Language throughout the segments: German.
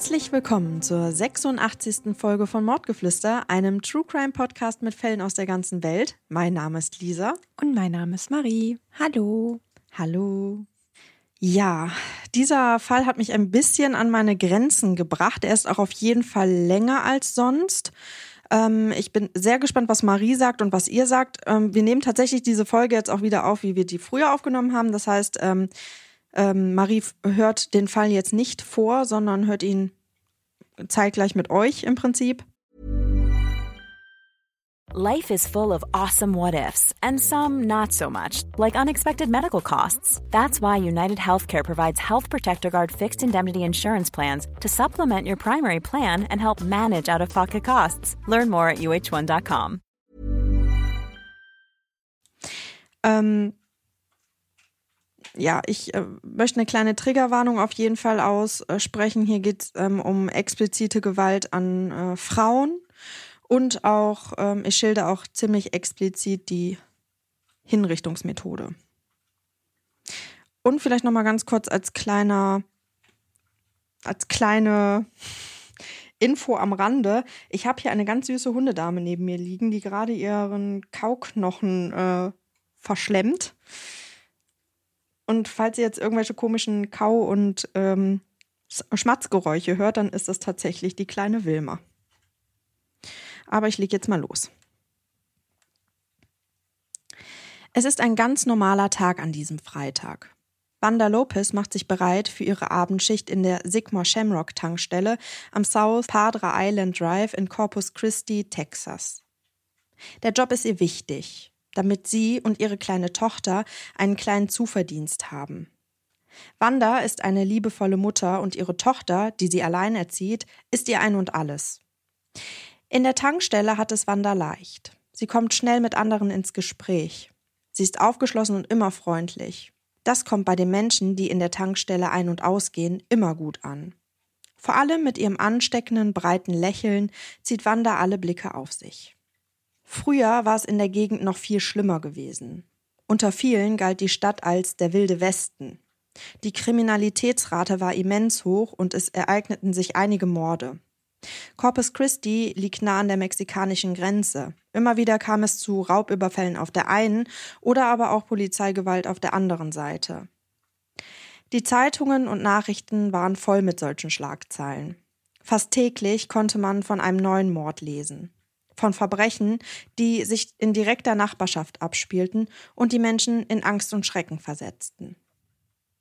Herzlich willkommen zur 86. Folge von Mordgeflüster, einem True Crime Podcast mit Fällen aus der ganzen Welt. Mein Name ist Lisa. Und mein Name ist Marie. Hallo. Hallo. Ja, dieser Fall hat mich ein bisschen an meine Grenzen gebracht. Er ist auch auf jeden Fall länger als sonst. Ähm, ich bin sehr gespannt, was Marie sagt und was ihr sagt. Ähm, wir nehmen tatsächlich diese Folge jetzt auch wieder auf, wie wir die früher aufgenommen haben. Das heißt, ähm, Marie hört den Fall jetzt nicht vor, sondern hört ihn zeitgleich mit euch im Prinzip. Life is full of awesome what ifs and some not so much, like unexpected medical costs. That's why United Healthcare provides Health Protector Guard fixed indemnity insurance plans to supplement your primary plan and help manage out of pocket costs. Learn more at uh1.com. Ähm, ja, ich äh, möchte eine kleine Triggerwarnung auf jeden Fall aussprechen. Hier geht es ähm, um explizite Gewalt an äh, Frauen und auch, ähm, ich schilde auch ziemlich explizit die Hinrichtungsmethode. Und vielleicht nochmal ganz kurz als kleiner, als kleine Info am Rande. Ich habe hier eine ganz süße Hundedame neben mir liegen, die gerade ihren Kauknochen äh, verschlemmt. Und falls ihr jetzt irgendwelche komischen Kau- und ähm, Schmatzgeräusche hört, dann ist das tatsächlich die kleine Wilma. Aber ich lege jetzt mal los. Es ist ein ganz normaler Tag an diesem Freitag. Wanda Lopez macht sich bereit für ihre Abendschicht in der Sigmar Shamrock Tankstelle am South Padre Island Drive in Corpus Christi, Texas. Der Job ist ihr wichtig damit sie und ihre kleine Tochter einen kleinen Zuverdienst haben. Wanda ist eine liebevolle Mutter und ihre Tochter, die sie allein erzieht, ist ihr ein und alles. In der Tankstelle hat es Wanda leicht. Sie kommt schnell mit anderen ins Gespräch. Sie ist aufgeschlossen und immer freundlich. Das kommt bei den Menschen, die in der Tankstelle ein- und ausgehen, immer gut an. Vor allem mit ihrem ansteckenden, breiten Lächeln zieht Wanda alle Blicke auf sich. Früher war es in der Gegend noch viel schlimmer gewesen. Unter vielen galt die Stadt als der wilde Westen. Die Kriminalitätsrate war immens hoch und es ereigneten sich einige Morde. Corpus Christi liegt nah an der mexikanischen Grenze. Immer wieder kam es zu Raubüberfällen auf der einen oder aber auch Polizeigewalt auf der anderen Seite. Die Zeitungen und Nachrichten waren voll mit solchen Schlagzeilen. Fast täglich konnte man von einem neuen Mord lesen von Verbrechen, die sich in direkter Nachbarschaft abspielten und die Menschen in Angst und Schrecken versetzten.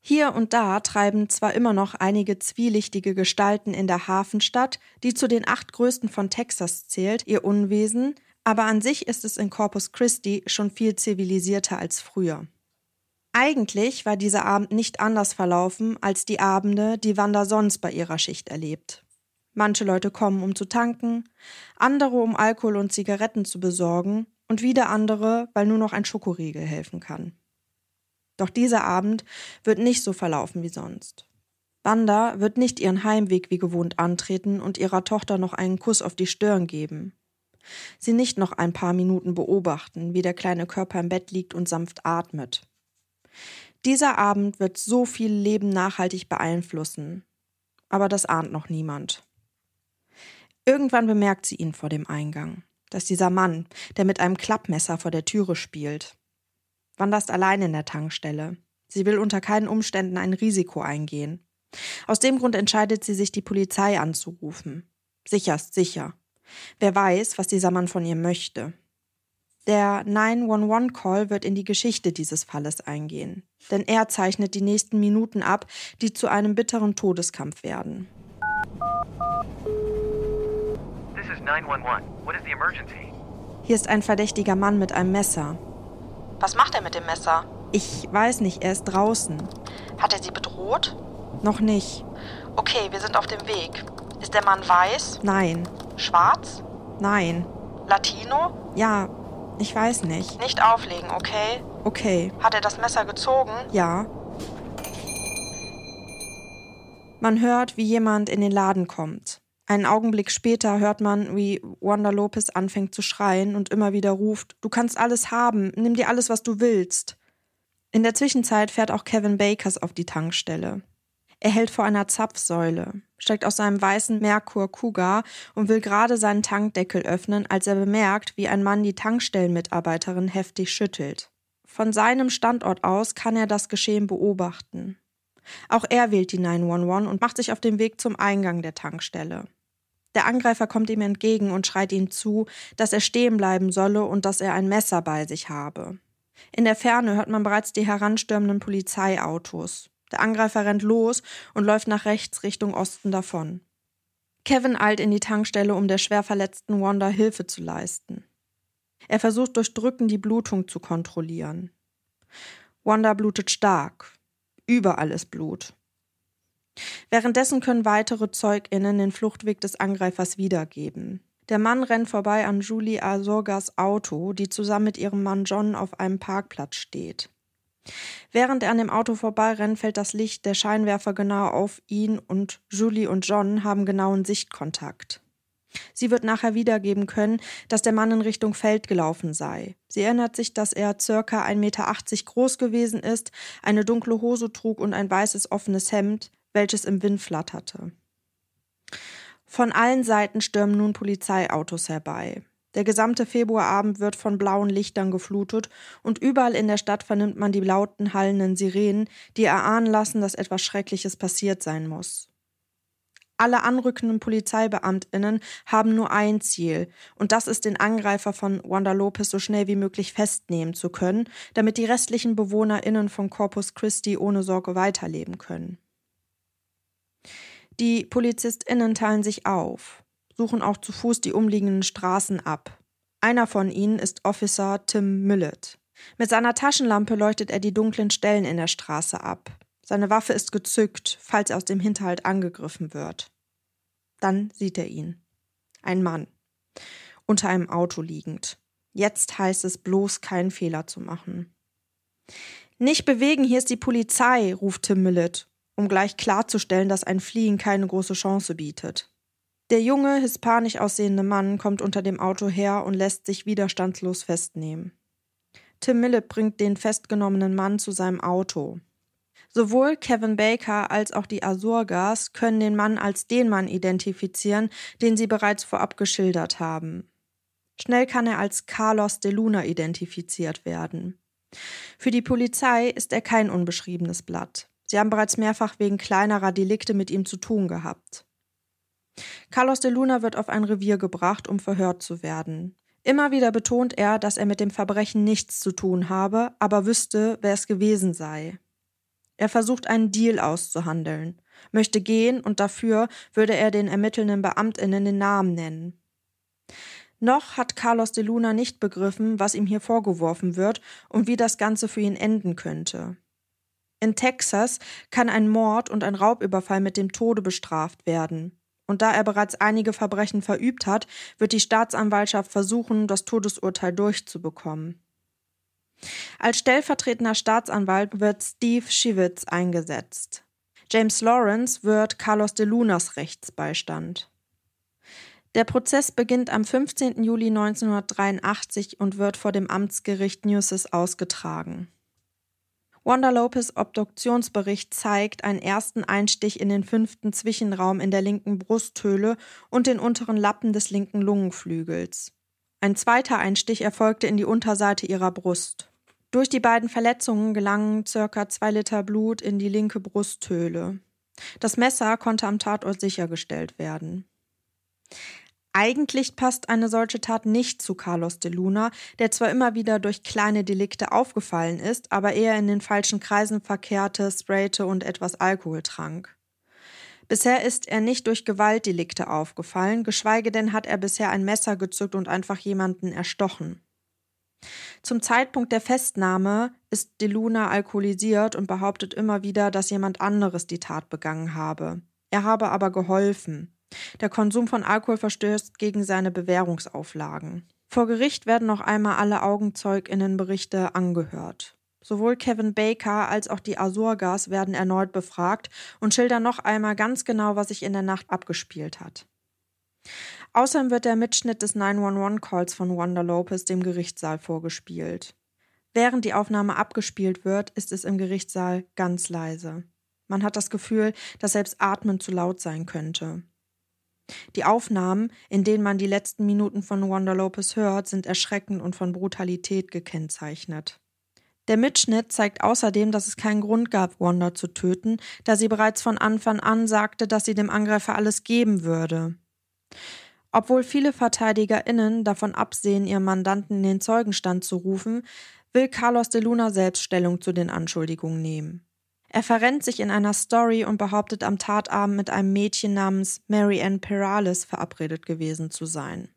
Hier und da treiben zwar immer noch einige zwielichtige Gestalten in der Hafenstadt, die zu den acht größten von Texas zählt, ihr Unwesen, aber an sich ist es in Corpus Christi schon viel zivilisierter als früher. Eigentlich war dieser Abend nicht anders verlaufen als die Abende, die Wanda sonst bei ihrer Schicht erlebt. Manche Leute kommen, um zu tanken, andere, um Alkohol und Zigaretten zu besorgen und wieder andere, weil nur noch ein Schokoriegel helfen kann. Doch dieser Abend wird nicht so verlaufen wie sonst. Wanda wird nicht ihren Heimweg wie gewohnt antreten und ihrer Tochter noch einen Kuss auf die Stirn geben. Sie nicht noch ein paar Minuten beobachten, wie der kleine Körper im Bett liegt und sanft atmet. Dieser Abend wird so viel Leben nachhaltig beeinflussen. Aber das ahnt noch niemand. Irgendwann bemerkt sie ihn vor dem Eingang. Das ist dieser Mann, der mit einem Klappmesser vor der Türe spielt. Wanda ist allein in der Tankstelle. Sie will unter keinen Umständen ein Risiko eingehen. Aus dem Grund entscheidet sie sich, die Polizei anzurufen. Sicher ist sicher. Wer weiß, was dieser Mann von ihr möchte. Der 911-Call wird in die Geschichte dieses Falles eingehen, denn er zeichnet die nächsten Minuten ab, die zu einem bitteren Todeskampf werden. 911. What is the emergency? Hier ist ein verdächtiger Mann mit einem Messer. Was macht er mit dem Messer? Ich weiß nicht, er ist draußen. Hat er Sie bedroht? Noch nicht. Okay, wir sind auf dem Weg. Ist der Mann weiß? Nein. Schwarz? Nein. Latino? Ja, ich weiß nicht. Nicht auflegen, okay? Okay. Hat er das Messer gezogen? Ja. Man hört, wie jemand in den Laden kommt. Einen Augenblick später hört man, wie Wanda Lopez anfängt zu schreien und immer wieder ruft: Du kannst alles haben, nimm dir alles, was du willst. In der Zwischenzeit fährt auch Kevin Bakers auf die Tankstelle. Er hält vor einer Zapfsäule, steigt aus seinem weißen Merkur Cougar und will gerade seinen Tankdeckel öffnen, als er bemerkt, wie ein Mann die Tankstellenmitarbeiterin heftig schüttelt. Von seinem Standort aus kann er das Geschehen beobachten. Auch er wählt die 911 und macht sich auf den Weg zum Eingang der Tankstelle. Der Angreifer kommt ihm entgegen und schreit ihm zu, dass er stehen bleiben solle und dass er ein Messer bei sich habe. In der Ferne hört man bereits die heranstürmenden Polizeiautos. Der Angreifer rennt los und läuft nach rechts Richtung Osten davon. Kevin eilt in die Tankstelle, um der schwer verletzten Wanda Hilfe zu leisten. Er versucht durch Drücken die Blutung zu kontrollieren. Wanda blutet stark. Überall ist Blut. Währenddessen können weitere ZeugInnen den Fluchtweg des Angreifers wiedergeben. Der Mann rennt vorbei an Julie Azorgas Auto, die zusammen mit ihrem Mann John auf einem Parkplatz steht. Während er an dem Auto vorbeirennt, fällt das Licht der Scheinwerfer genau auf ihn und Julie und John haben genauen Sichtkontakt. Sie wird nachher wiedergeben können, dass der Mann in Richtung Feld gelaufen sei. Sie erinnert sich, dass er circa 1,80 Meter groß gewesen ist, eine dunkle Hose trug und ein weißes offenes Hemd, welches im Wind flatterte. Von allen Seiten stürmen nun Polizeiautos herbei. Der gesamte Februarabend wird von blauen Lichtern geflutet und überall in der Stadt vernimmt man die lauten, hallenden Sirenen, die erahnen lassen, dass etwas Schreckliches passiert sein muss. Alle anrückenden Polizeibeamtinnen haben nur ein Ziel, und das ist den Angreifer von Wanda Lopez so schnell wie möglich festnehmen zu können, damit die restlichen Bewohnerinnen von Corpus Christi ohne Sorge weiterleben können. Die PolizistInnen teilen sich auf, suchen auch zu Fuß die umliegenden Straßen ab. Einer von ihnen ist Officer Tim Millett. Mit seiner Taschenlampe leuchtet er die dunklen Stellen in der Straße ab. Seine Waffe ist gezückt, falls er aus dem Hinterhalt angegriffen wird. Dann sieht er ihn. Ein Mann. Unter einem Auto liegend. Jetzt heißt es bloß, keinen Fehler zu machen. Nicht bewegen, hier ist die Polizei, ruft Tim Millett um gleich klarzustellen, dass ein Fliehen keine große Chance bietet. Der junge, hispanisch aussehende Mann kommt unter dem Auto her und lässt sich widerstandslos festnehmen. Tim Millett bringt den festgenommenen Mann zu seinem Auto. Sowohl Kevin Baker als auch die Azurgas können den Mann als den Mann identifizieren, den sie bereits vorab geschildert haben. Schnell kann er als Carlos de Luna identifiziert werden. Für die Polizei ist er kein unbeschriebenes Blatt. Sie haben bereits mehrfach wegen kleinerer Delikte mit ihm zu tun gehabt. Carlos de Luna wird auf ein Revier gebracht, um verhört zu werden. Immer wieder betont er, dass er mit dem Verbrechen nichts zu tun habe, aber wüsste, wer es gewesen sei. Er versucht einen Deal auszuhandeln, möchte gehen und dafür würde er den ermittelnden Beamtinnen den Namen nennen. Noch hat Carlos de Luna nicht begriffen, was ihm hier vorgeworfen wird und wie das Ganze für ihn enden könnte. In Texas kann ein Mord und ein Raubüberfall mit dem Tode bestraft werden. Und da er bereits einige Verbrechen verübt hat, wird die Staatsanwaltschaft versuchen, das Todesurteil durchzubekommen. Als stellvertretender Staatsanwalt wird Steve Schivitz eingesetzt. James Lawrence wird Carlos de Lunas Rechtsbeistand. Der Prozess beginnt am 15. Juli 1983 und wird vor dem Amtsgericht Newses ausgetragen. Wanda Lopez Obduktionsbericht zeigt einen ersten Einstich in den fünften Zwischenraum in der linken Brusthöhle und den unteren Lappen des linken Lungenflügels. Ein zweiter Einstich erfolgte in die Unterseite ihrer Brust. Durch die beiden Verletzungen gelangen circa zwei Liter Blut in die linke Brusthöhle. Das Messer konnte am Tatort sichergestellt werden. Eigentlich passt eine solche Tat nicht zu Carlos de Luna, der zwar immer wieder durch kleine Delikte aufgefallen ist, aber eher in den falschen Kreisen verkehrte, sprayte und etwas Alkohol trank. Bisher ist er nicht durch Gewaltdelikte aufgefallen, geschweige denn hat er bisher ein Messer gezückt und einfach jemanden erstochen. Zum Zeitpunkt der Festnahme ist De Luna alkoholisiert und behauptet immer wieder, dass jemand anderes die Tat begangen habe. Er habe aber geholfen. Der Konsum von Alkohol verstößt gegen seine Bewährungsauflagen. Vor Gericht werden noch einmal alle Augenzeuginnenberichte angehört. Sowohl Kevin Baker als auch die Azurgas werden erneut befragt und schildern noch einmal ganz genau, was sich in der Nacht abgespielt hat. Außerdem wird der Mitschnitt des 911-Calls von Wanda Lopez dem Gerichtssaal vorgespielt. Während die Aufnahme abgespielt wird, ist es im Gerichtssaal ganz leise. Man hat das Gefühl, dass selbst Atmen zu laut sein könnte. Die Aufnahmen, in denen man die letzten Minuten von Wanda Lopez hört, sind erschreckend und von Brutalität gekennzeichnet. Der Mitschnitt zeigt außerdem, dass es keinen Grund gab, Wanda zu töten, da sie bereits von Anfang an sagte, dass sie dem Angreifer alles geben würde. Obwohl viele VerteidigerInnen davon absehen, ihren Mandanten in den Zeugenstand zu rufen, will Carlos de Luna selbst Stellung zu den Anschuldigungen nehmen. Er verrennt sich in einer Story und behauptet am Tatabend mit einem Mädchen namens Mary Ann Perales verabredet gewesen zu sein.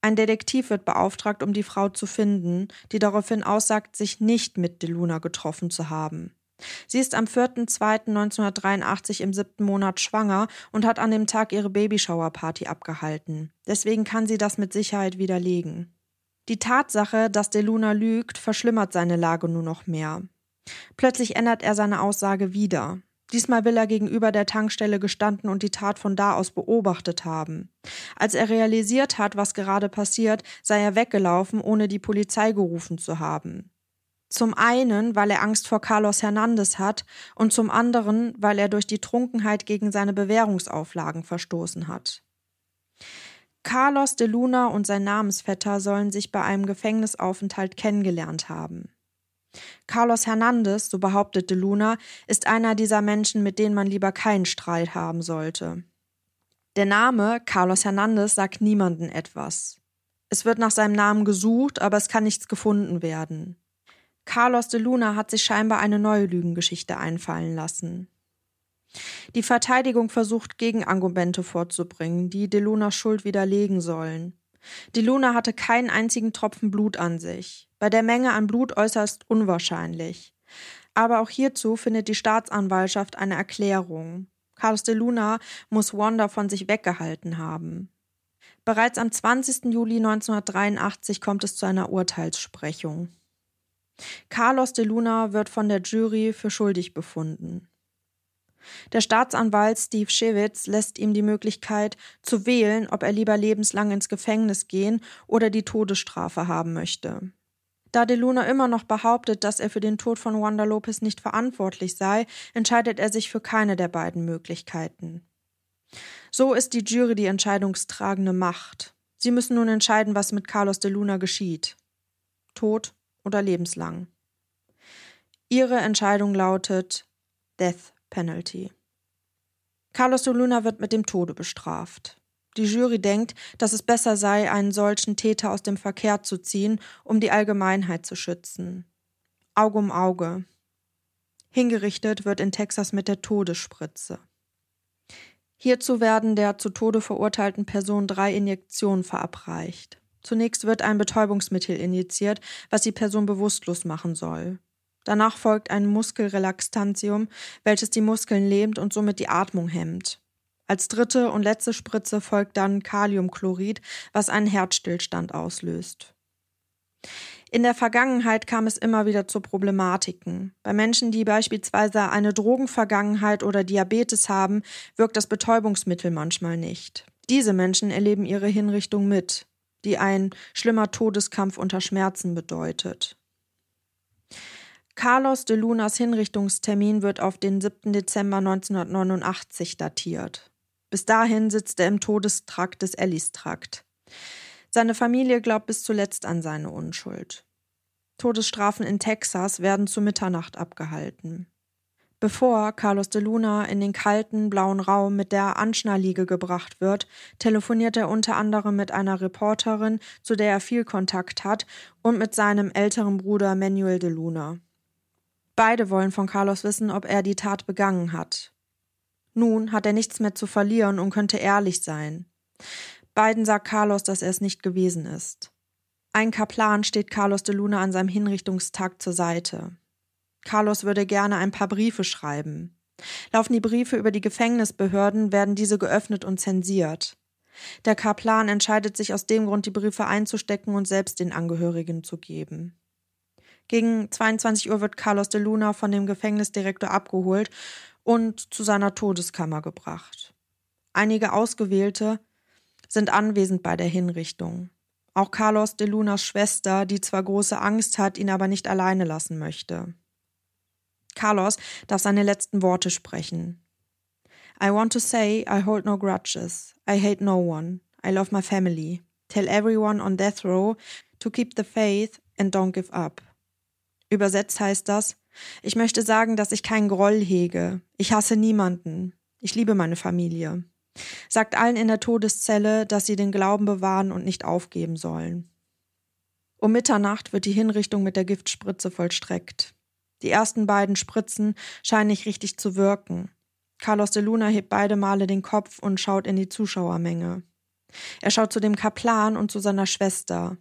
Ein Detektiv wird beauftragt, um die Frau zu finden, die daraufhin aussagt, sich nicht mit DeLuna getroffen zu haben. Sie ist am 4.2.1983 im siebten Monat schwanger und hat an dem Tag ihre Babyshower-Party abgehalten. Deswegen kann sie das mit Sicherheit widerlegen. Die Tatsache, dass DeLuna lügt, verschlimmert seine Lage nur noch mehr. Plötzlich ändert er seine Aussage wieder. Diesmal will er gegenüber der Tankstelle gestanden und die Tat von da aus beobachtet haben. Als er realisiert hat, was gerade passiert, sei er weggelaufen, ohne die Polizei gerufen zu haben. Zum einen, weil er Angst vor Carlos Hernandez hat und zum anderen, weil er durch die Trunkenheit gegen seine Bewährungsauflagen verstoßen hat. Carlos de Luna und sein Namensvetter sollen sich bei einem Gefängnisaufenthalt kennengelernt haben. Carlos Hernandez, so behauptete Luna, ist einer dieser Menschen, mit denen man lieber keinen Streit haben sollte. Der Name Carlos Hernandez sagt niemanden etwas. Es wird nach seinem Namen gesucht, aber es kann nichts gefunden werden. Carlos de Luna hat sich scheinbar eine neue Lügengeschichte einfallen lassen. Die Verteidigung versucht Gegenargumente vorzubringen, die de Lunas Schuld widerlegen sollen. Die Luna hatte keinen einzigen Tropfen Blut an sich. Bei der Menge an Blut äußerst unwahrscheinlich. Aber auch hierzu findet die Staatsanwaltschaft eine Erklärung. Carlos de Luna muss Wanda von sich weggehalten haben. Bereits am 20. Juli 1983 kommt es zu einer Urteilssprechung. Carlos de Luna wird von der Jury für schuldig befunden. Der Staatsanwalt Steve Schewitz lässt ihm die Möglichkeit zu wählen, ob er lieber lebenslang ins Gefängnis gehen oder die Todesstrafe haben möchte. Da De Luna immer noch behauptet, dass er für den Tod von Wanda Lopez nicht verantwortlich sei, entscheidet er sich für keine der beiden Möglichkeiten. So ist die Jury die entscheidungstragende Macht. Sie müssen nun entscheiden, was mit Carlos de Luna geschieht. Tod oder lebenslang. Ihre Entscheidung lautet Death Penalty. Carlos de Luna wird mit dem Tode bestraft. Die Jury denkt, dass es besser sei, einen solchen Täter aus dem Verkehr zu ziehen, um die Allgemeinheit zu schützen. Auge um Auge. Hingerichtet wird in Texas mit der Todesspritze. Hierzu werden der zu Tode verurteilten Person drei Injektionen verabreicht. Zunächst wird ein Betäubungsmittel injiziert, was die Person bewusstlos machen soll. Danach folgt ein Muskelrelaxantium, welches die Muskeln lähmt und somit die Atmung hemmt. Als dritte und letzte Spritze folgt dann Kaliumchlorid, was einen Herzstillstand auslöst. In der Vergangenheit kam es immer wieder zu Problematiken. Bei Menschen, die beispielsweise eine Drogenvergangenheit oder Diabetes haben, wirkt das Betäubungsmittel manchmal nicht. Diese Menschen erleben ihre Hinrichtung mit, die ein schlimmer Todeskampf unter Schmerzen bedeutet. Carlos de Lunas Hinrichtungstermin wird auf den 7. Dezember 1989 datiert. Bis dahin sitzt er im Todestrakt des Ellis-Trakt. Seine Familie glaubt bis zuletzt an seine Unschuld. Todesstrafen in Texas werden zu Mitternacht abgehalten. Bevor Carlos de Luna in den kalten, blauen Raum mit der Anschnalliege gebracht wird, telefoniert er unter anderem mit einer Reporterin, zu der er viel Kontakt hat, und mit seinem älteren Bruder Manuel de Luna. Beide wollen von Carlos wissen, ob er die Tat begangen hat. Nun hat er nichts mehr zu verlieren und könnte ehrlich sein. Beiden sagt Carlos, dass er es nicht gewesen ist. Ein Kaplan steht Carlos de Luna an seinem Hinrichtungstag zur Seite. Carlos würde gerne ein paar Briefe schreiben. Laufen die Briefe über die Gefängnisbehörden, werden diese geöffnet und zensiert. Der Kaplan entscheidet sich aus dem Grund, die Briefe einzustecken und selbst den Angehörigen zu geben. Gegen 22 Uhr wird Carlos de Luna von dem Gefängnisdirektor abgeholt und zu seiner Todeskammer gebracht. Einige Ausgewählte sind anwesend bei der Hinrichtung. Auch Carlos de Lunas Schwester, die zwar große Angst hat, ihn aber nicht alleine lassen möchte. Carlos darf seine letzten Worte sprechen. I want to say I hold no grudges. I hate no one. I love my family. Tell everyone on death row to keep the faith and don't give up. Übersetzt heißt das, ich möchte sagen, dass ich keinen Groll hege. Ich hasse niemanden. Ich liebe meine Familie. Sagt allen in der Todeszelle, dass sie den Glauben bewahren und nicht aufgeben sollen. Um Mitternacht wird die Hinrichtung mit der Giftspritze vollstreckt. Die ersten beiden Spritzen scheinen nicht richtig zu wirken. Carlos de Luna hebt beide Male den Kopf und schaut in die Zuschauermenge. Er schaut zu dem Kaplan und zu seiner Schwester.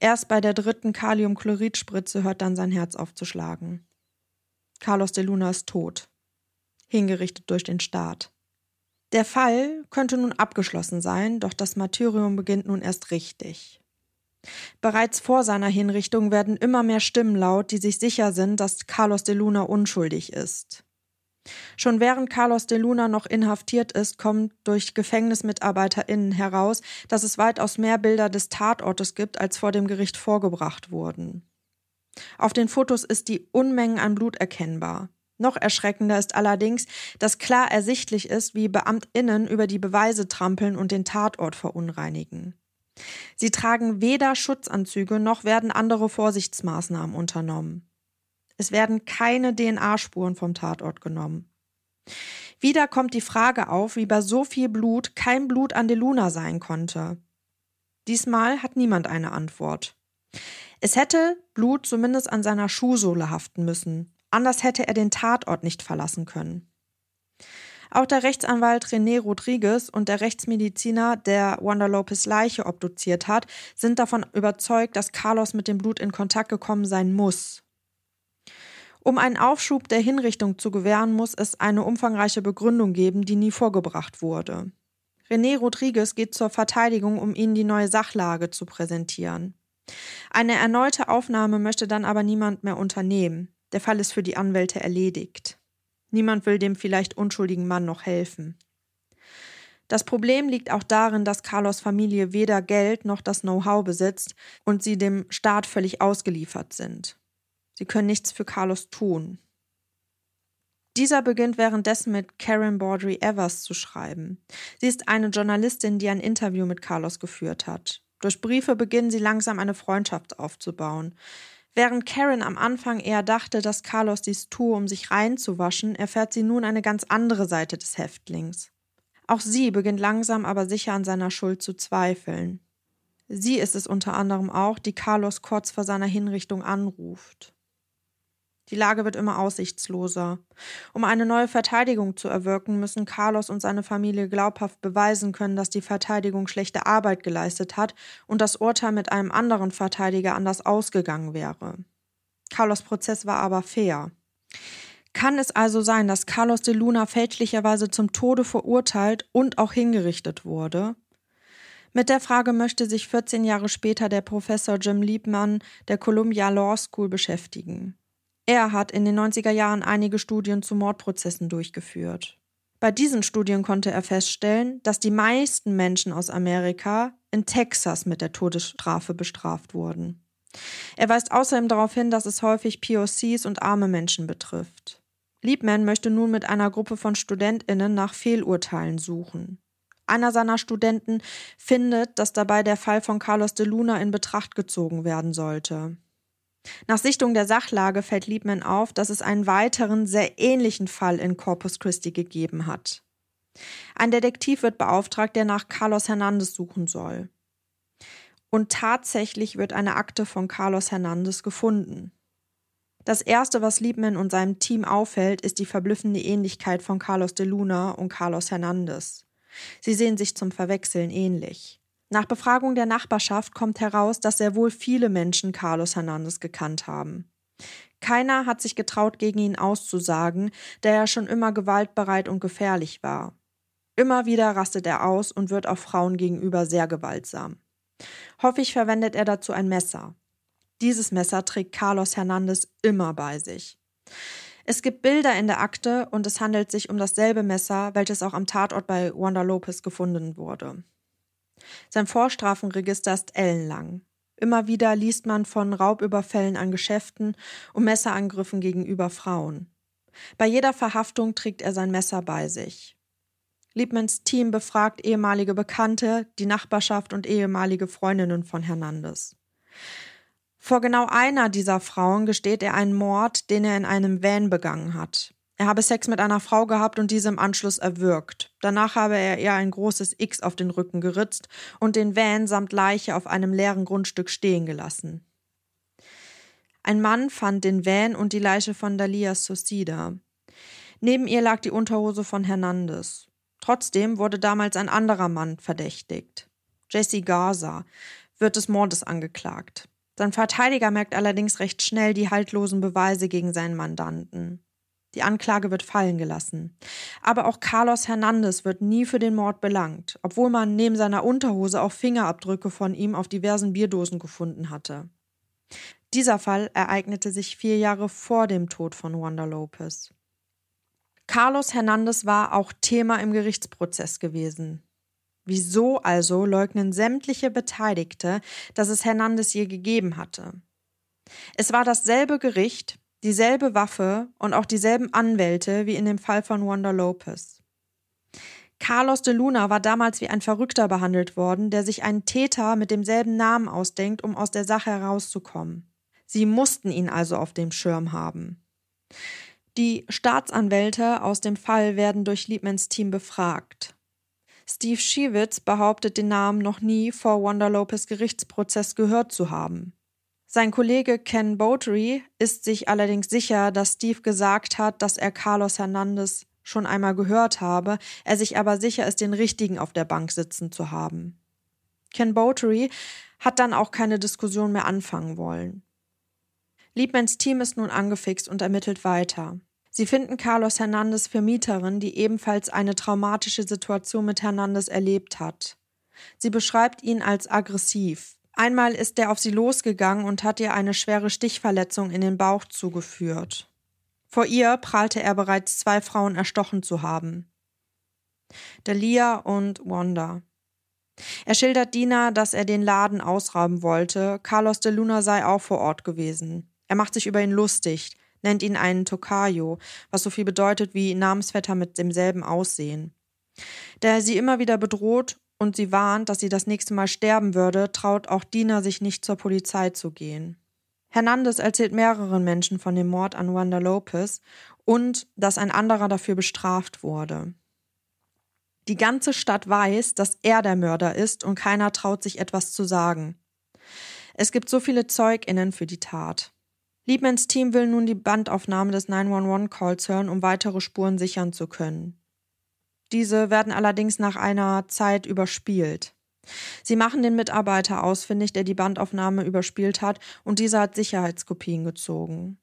Erst bei der dritten Kaliumchloridspritze hört dann sein Herz aufzuschlagen. Carlos de Luna ist tot, hingerichtet durch den Staat. Der Fall könnte nun abgeschlossen sein, doch das Martyrium beginnt nun erst richtig. Bereits vor seiner Hinrichtung werden immer mehr Stimmen laut, die sich sicher sind, dass Carlos de Luna unschuldig ist. Schon während Carlos de Luna noch inhaftiert ist, kommt durch GefängnismitarbeiterInnen heraus, dass es weitaus mehr Bilder des Tatortes gibt, als vor dem Gericht vorgebracht wurden. Auf den Fotos ist die Unmengen an Blut erkennbar. Noch erschreckender ist allerdings, dass klar ersichtlich ist, wie BeamtInnen über die Beweise trampeln und den Tatort verunreinigen. Sie tragen weder Schutzanzüge noch werden andere Vorsichtsmaßnahmen unternommen. Es werden keine DNA-Spuren vom Tatort genommen. Wieder kommt die Frage auf, wie bei so viel Blut kein Blut an De Luna sein konnte. Diesmal hat niemand eine Antwort. Es hätte Blut zumindest an seiner Schuhsohle haften müssen. Anders hätte er den Tatort nicht verlassen können. Auch der Rechtsanwalt René Rodriguez und der Rechtsmediziner, der Wanda Lopez Leiche obduziert hat, sind davon überzeugt, dass Carlos mit dem Blut in Kontakt gekommen sein muss. Um einen Aufschub der Hinrichtung zu gewähren, muss es eine umfangreiche Begründung geben, die nie vorgebracht wurde. René Rodriguez geht zur Verteidigung, um ihnen die neue Sachlage zu präsentieren. Eine erneute Aufnahme möchte dann aber niemand mehr unternehmen. Der Fall ist für die Anwälte erledigt. Niemand will dem vielleicht unschuldigen Mann noch helfen. Das Problem liegt auch darin, dass Carlos Familie weder Geld noch das Know-how besitzt und sie dem Staat völlig ausgeliefert sind. Sie können nichts für Carlos tun. Dieser beginnt währenddessen mit Karen Baudry Evers zu schreiben. Sie ist eine Journalistin, die ein Interview mit Carlos geführt hat. Durch Briefe beginnen sie langsam eine Freundschaft aufzubauen. Während Karen am Anfang eher dachte, dass Carlos dies tue, um sich reinzuwaschen, erfährt sie nun eine ganz andere Seite des Häftlings. Auch sie beginnt langsam aber sicher an seiner Schuld zu zweifeln. Sie ist es unter anderem auch, die Carlos kurz vor seiner Hinrichtung anruft. Die Lage wird immer aussichtsloser. Um eine neue Verteidigung zu erwirken, müssen Carlos und seine Familie glaubhaft beweisen können, dass die Verteidigung schlechte Arbeit geleistet hat und das Urteil mit einem anderen Verteidiger anders ausgegangen wäre. Carlos Prozess war aber fair. Kann es also sein, dass Carlos de Luna fälschlicherweise zum Tode verurteilt und auch hingerichtet wurde? Mit der Frage möchte sich 14 Jahre später der Professor Jim Liebman der Columbia Law School beschäftigen. Er hat in den 90er Jahren einige Studien zu Mordprozessen durchgeführt. Bei diesen Studien konnte er feststellen, dass die meisten Menschen aus Amerika in Texas mit der Todesstrafe bestraft wurden. Er weist außerdem darauf hin, dass es häufig POCs und arme Menschen betrifft. Liebman möchte nun mit einer Gruppe von Studentinnen nach Fehlurteilen suchen. Einer seiner Studenten findet, dass dabei der Fall von Carlos de Luna in Betracht gezogen werden sollte. Nach Sichtung der Sachlage fällt Liebman auf, dass es einen weiteren, sehr ähnlichen Fall in Corpus Christi gegeben hat. Ein Detektiv wird beauftragt, der nach Carlos Hernandez suchen soll. Und tatsächlich wird eine Akte von Carlos Hernandez gefunden. Das erste, was Liebman und seinem Team auffällt, ist die verblüffende Ähnlichkeit von Carlos de Luna und Carlos Hernandez. Sie sehen sich zum Verwechseln ähnlich. Nach Befragung der Nachbarschaft kommt heraus, dass sehr wohl viele Menschen Carlos Hernandez gekannt haben. Keiner hat sich getraut, gegen ihn auszusagen, da er schon immer gewaltbereit und gefährlich war. Immer wieder rastet er aus und wird auch Frauen gegenüber sehr gewaltsam. Häufig verwendet er dazu ein Messer. Dieses Messer trägt Carlos Hernandez immer bei sich. Es gibt Bilder in der Akte und es handelt sich um dasselbe Messer, welches auch am Tatort bei Wanda Lopez gefunden wurde. Sein Vorstrafenregister ist ellenlang. Immer wieder liest man von Raubüberfällen an Geschäften und Messerangriffen gegenüber Frauen. Bei jeder Verhaftung trägt er sein Messer bei sich. Liebmans Team befragt ehemalige Bekannte, die Nachbarschaft und ehemalige Freundinnen von Hernandez. Vor genau einer dieser Frauen gesteht er einen Mord, den er in einem Van begangen hat. Er habe Sex mit einer Frau gehabt und diese im Anschluss erwürgt. Danach habe er ihr ein großes X auf den Rücken geritzt und den Van samt Leiche auf einem leeren Grundstück stehen gelassen. Ein Mann fand den Van und die Leiche von Dalia Sosida. Neben ihr lag die Unterhose von Hernandez. Trotzdem wurde damals ein anderer Mann verdächtigt. Jesse Garza wird des Mordes angeklagt. Sein Verteidiger merkt allerdings recht schnell die haltlosen Beweise gegen seinen Mandanten. Die Anklage wird fallen gelassen. Aber auch Carlos Hernandez wird nie für den Mord belangt, obwohl man neben seiner Unterhose auch Fingerabdrücke von ihm auf diversen Bierdosen gefunden hatte. Dieser Fall ereignete sich vier Jahre vor dem Tod von Wanda Lopez. Carlos Hernandez war auch Thema im Gerichtsprozess gewesen. Wieso also leugnen sämtliche Beteiligte, dass es Hernandez je gegeben hatte? Es war dasselbe Gericht, dieselbe Waffe und auch dieselben Anwälte wie in dem Fall von Wanda Lopez. Carlos de Luna war damals wie ein Verrückter behandelt worden, der sich einen Täter mit demselben Namen ausdenkt, um aus der Sache herauszukommen. Sie mussten ihn also auf dem Schirm haben. Die Staatsanwälte aus dem Fall werden durch Liebmans Team befragt. Steve Schiewitz behauptet, den Namen noch nie vor Wanda Lopez Gerichtsprozess gehört zu haben. Sein Kollege Ken Botery ist sich allerdings sicher, dass Steve gesagt hat, dass er Carlos Hernandez schon einmal gehört habe, er sich aber sicher ist, den richtigen auf der Bank sitzen zu haben. Ken Botery hat dann auch keine Diskussion mehr anfangen wollen. Liebmans Team ist nun angefixt und ermittelt weiter. Sie finden Carlos Hernandez Vermieterin, die ebenfalls eine traumatische Situation mit Hernandez erlebt hat. Sie beschreibt ihn als aggressiv, Einmal ist er auf sie losgegangen und hat ihr eine schwere Stichverletzung in den Bauch zugeführt. Vor ihr prahlte er bereits zwei Frauen erstochen zu haben. Delia und Wanda. Er schildert Dina, dass er den Laden ausrauben wollte. Carlos de Luna sei auch vor Ort gewesen. Er macht sich über ihn lustig, nennt ihn einen Tokayo, was so viel bedeutet wie Namensvetter mit demselben Aussehen. Da er sie immer wieder bedroht und sie warnt, dass sie das nächste Mal sterben würde, traut auch Dina sich nicht zur Polizei zu gehen. Hernandez erzählt mehreren Menschen von dem Mord an Wanda Lopez und dass ein anderer dafür bestraft wurde. Die ganze Stadt weiß, dass er der Mörder ist und keiner traut sich etwas zu sagen. Es gibt so viele ZeugInnen für die Tat. Liebmans Team will nun die Bandaufnahme des 911-Calls hören, um weitere Spuren sichern zu können. Diese werden allerdings nach einer Zeit überspielt. Sie machen den Mitarbeiter ausfindig, der die Bandaufnahme überspielt hat, und dieser hat Sicherheitskopien gezogen.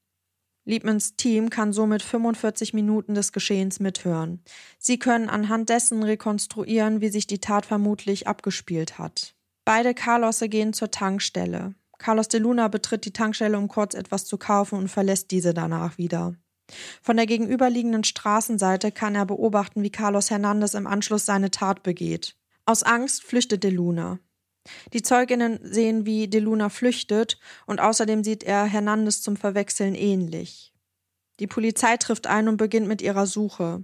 Liebmans Team kann somit 45 Minuten des Geschehens mithören. Sie können anhand dessen rekonstruieren, wie sich die Tat vermutlich abgespielt hat. Beide Carlosse gehen zur Tankstelle. Carlos de Luna betritt die Tankstelle, um kurz etwas zu kaufen und verlässt diese danach wieder. Von der gegenüberliegenden Straßenseite kann er beobachten, wie Carlos Hernandez im Anschluss seine Tat begeht. Aus Angst flüchtet De Luna. Die Zeuginnen sehen, wie De Luna flüchtet und außerdem sieht er Hernandez zum Verwechseln ähnlich. Die Polizei trifft ein und beginnt mit ihrer Suche.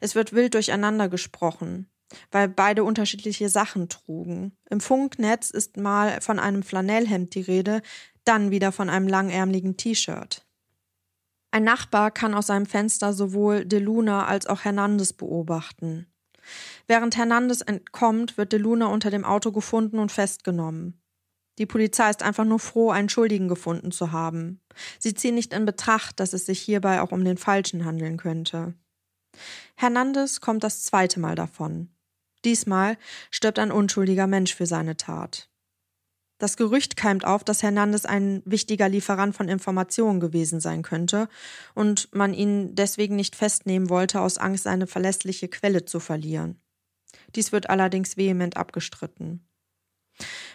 Es wird wild durcheinander gesprochen, weil beide unterschiedliche Sachen trugen. Im Funknetz ist mal von einem Flanellhemd die Rede, dann wieder von einem langärmligen T-Shirt. Ein Nachbar kann aus seinem Fenster sowohl De Luna als auch Hernandez beobachten. Während Hernandez entkommt, wird De Luna unter dem Auto gefunden und festgenommen. Die Polizei ist einfach nur froh, einen Schuldigen gefunden zu haben. Sie ziehen nicht in Betracht, dass es sich hierbei auch um den Falschen handeln könnte. Hernandez kommt das zweite Mal davon. Diesmal stirbt ein unschuldiger Mensch für seine Tat. Das Gerücht keimt auf, dass Hernandez ein wichtiger Lieferant von Informationen gewesen sein könnte und man ihn deswegen nicht festnehmen wollte, aus Angst, seine verlässliche Quelle zu verlieren. Dies wird allerdings vehement abgestritten.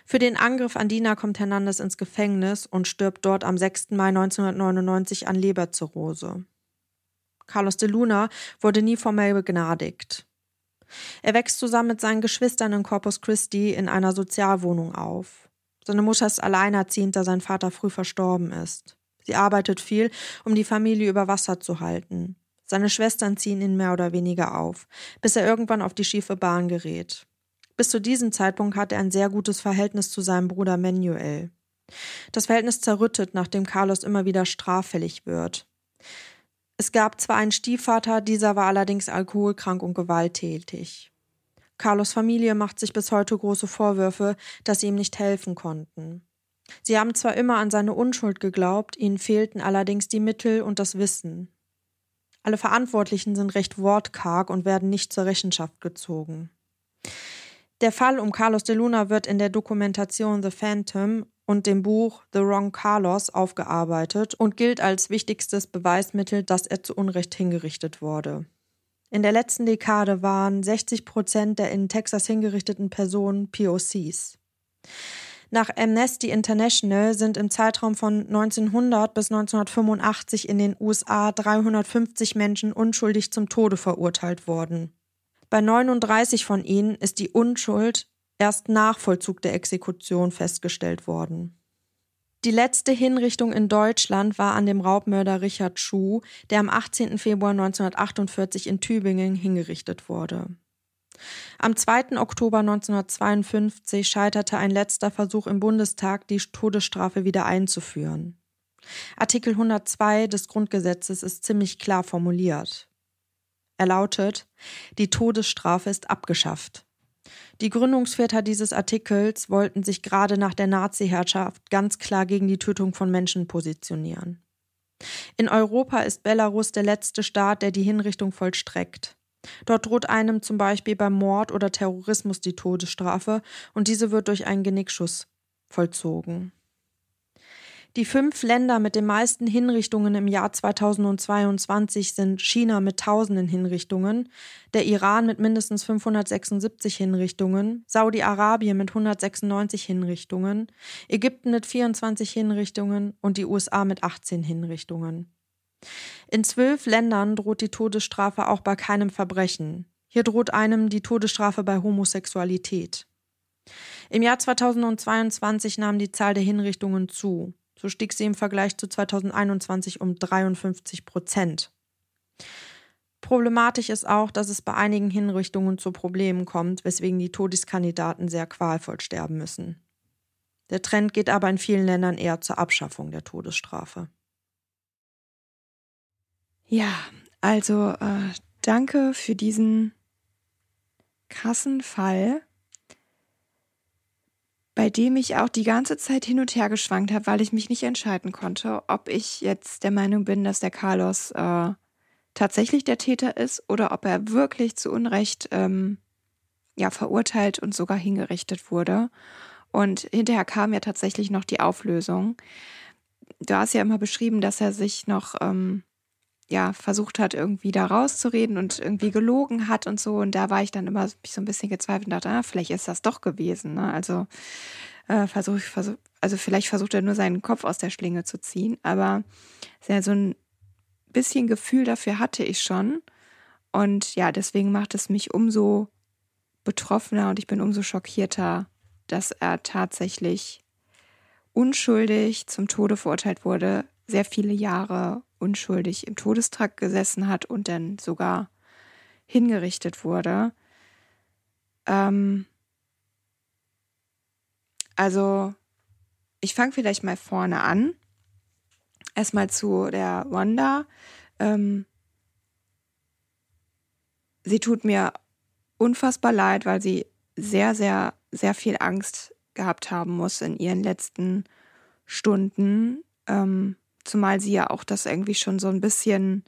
Für den Angriff an Dina kommt Hernandez ins Gefängnis und stirbt dort am 6. Mai 1999 an Leberzirrhose. Carlos de Luna wurde nie formell begnadigt. Er wächst zusammen mit seinen Geschwistern in Corpus Christi in einer Sozialwohnung auf. Seine Mutter ist alleinerziehend, da sein Vater früh verstorben ist. Sie arbeitet viel, um die Familie über Wasser zu halten. Seine Schwestern ziehen ihn mehr oder weniger auf, bis er irgendwann auf die schiefe Bahn gerät. Bis zu diesem Zeitpunkt hat er ein sehr gutes Verhältnis zu seinem Bruder Manuel. Das Verhältnis zerrüttet, nachdem Carlos immer wieder straffällig wird. Es gab zwar einen Stiefvater, dieser war allerdings alkoholkrank und gewalttätig. Carlos Familie macht sich bis heute große Vorwürfe, dass sie ihm nicht helfen konnten. Sie haben zwar immer an seine Unschuld geglaubt, ihnen fehlten allerdings die Mittel und das Wissen. Alle Verantwortlichen sind recht wortkarg und werden nicht zur Rechenschaft gezogen. Der Fall um Carlos de Luna wird in der Dokumentation The Phantom und dem Buch The Wrong Carlos aufgearbeitet und gilt als wichtigstes Beweismittel, dass er zu Unrecht hingerichtet wurde. In der letzten Dekade waren 60 Prozent der in Texas hingerichteten Personen POCs. Nach Amnesty International sind im Zeitraum von 1900 bis 1985 in den USA 350 Menschen unschuldig zum Tode verurteilt worden. Bei 39 von ihnen ist die Unschuld erst nach Vollzug der Exekution festgestellt worden. Die letzte Hinrichtung in Deutschland war an dem Raubmörder Richard Schuh, der am 18. Februar 1948 in Tübingen hingerichtet wurde. Am 2. Oktober 1952 scheiterte ein letzter Versuch im Bundestag, die Todesstrafe wieder einzuführen. Artikel 102 des Grundgesetzes ist ziemlich klar formuliert. Er lautet, die Todesstrafe ist abgeschafft. Die Gründungsväter dieses Artikels wollten sich gerade nach der Nazi-Herrschaft ganz klar gegen die Tötung von Menschen positionieren. In Europa ist Belarus der letzte Staat, der die Hinrichtung vollstreckt. Dort droht einem zum Beispiel beim Mord oder Terrorismus die Todesstrafe und diese wird durch einen Genickschuss vollzogen. Die fünf Länder mit den meisten Hinrichtungen im Jahr 2022 sind China mit tausenden Hinrichtungen, der Iran mit mindestens 576 Hinrichtungen, Saudi-Arabien mit 196 Hinrichtungen, Ägypten mit 24 Hinrichtungen und die USA mit 18 Hinrichtungen. In zwölf Ländern droht die Todesstrafe auch bei keinem Verbrechen. Hier droht einem die Todesstrafe bei Homosexualität. Im Jahr 2022 nahm die Zahl der Hinrichtungen zu. So stieg sie im Vergleich zu 2021 um 53 Prozent. Problematisch ist auch, dass es bei einigen Hinrichtungen zu Problemen kommt, weswegen die Todeskandidaten sehr qualvoll sterben müssen. Der Trend geht aber in vielen Ländern eher zur Abschaffung der Todesstrafe. Ja, also äh, danke für diesen krassen Fall bei dem ich auch die ganze Zeit hin und her geschwankt habe, weil ich mich nicht entscheiden konnte, ob ich jetzt der Meinung bin, dass der Carlos äh, tatsächlich der Täter ist oder ob er wirklich zu Unrecht ähm, ja, verurteilt und sogar hingerichtet wurde. Und hinterher kam ja tatsächlich noch die Auflösung. Du hast ja immer beschrieben, dass er sich noch ähm, ja, versucht hat, irgendwie da rauszureden und irgendwie gelogen hat und so. Und da war ich dann immer so ein bisschen gezweifelt und dachte, ah, vielleicht ist das doch gewesen. Ne? Also äh, versuch, versuch, also vielleicht versucht er nur seinen Kopf aus der Schlinge zu ziehen. Aber ja, so ein bisschen Gefühl dafür hatte ich schon. Und ja, deswegen macht es mich umso betroffener und ich bin umso schockierter, dass er tatsächlich unschuldig zum Tode verurteilt wurde, sehr viele Jahre unschuldig im Todestrakt gesessen hat und dann sogar hingerichtet wurde. Ähm also, ich fange vielleicht mal vorne an. Erstmal zu der Wanda. Ähm sie tut mir unfassbar leid, weil sie sehr, sehr, sehr viel Angst gehabt haben muss in ihren letzten Stunden. Ähm Zumal sie ja auch das irgendwie schon so ein bisschen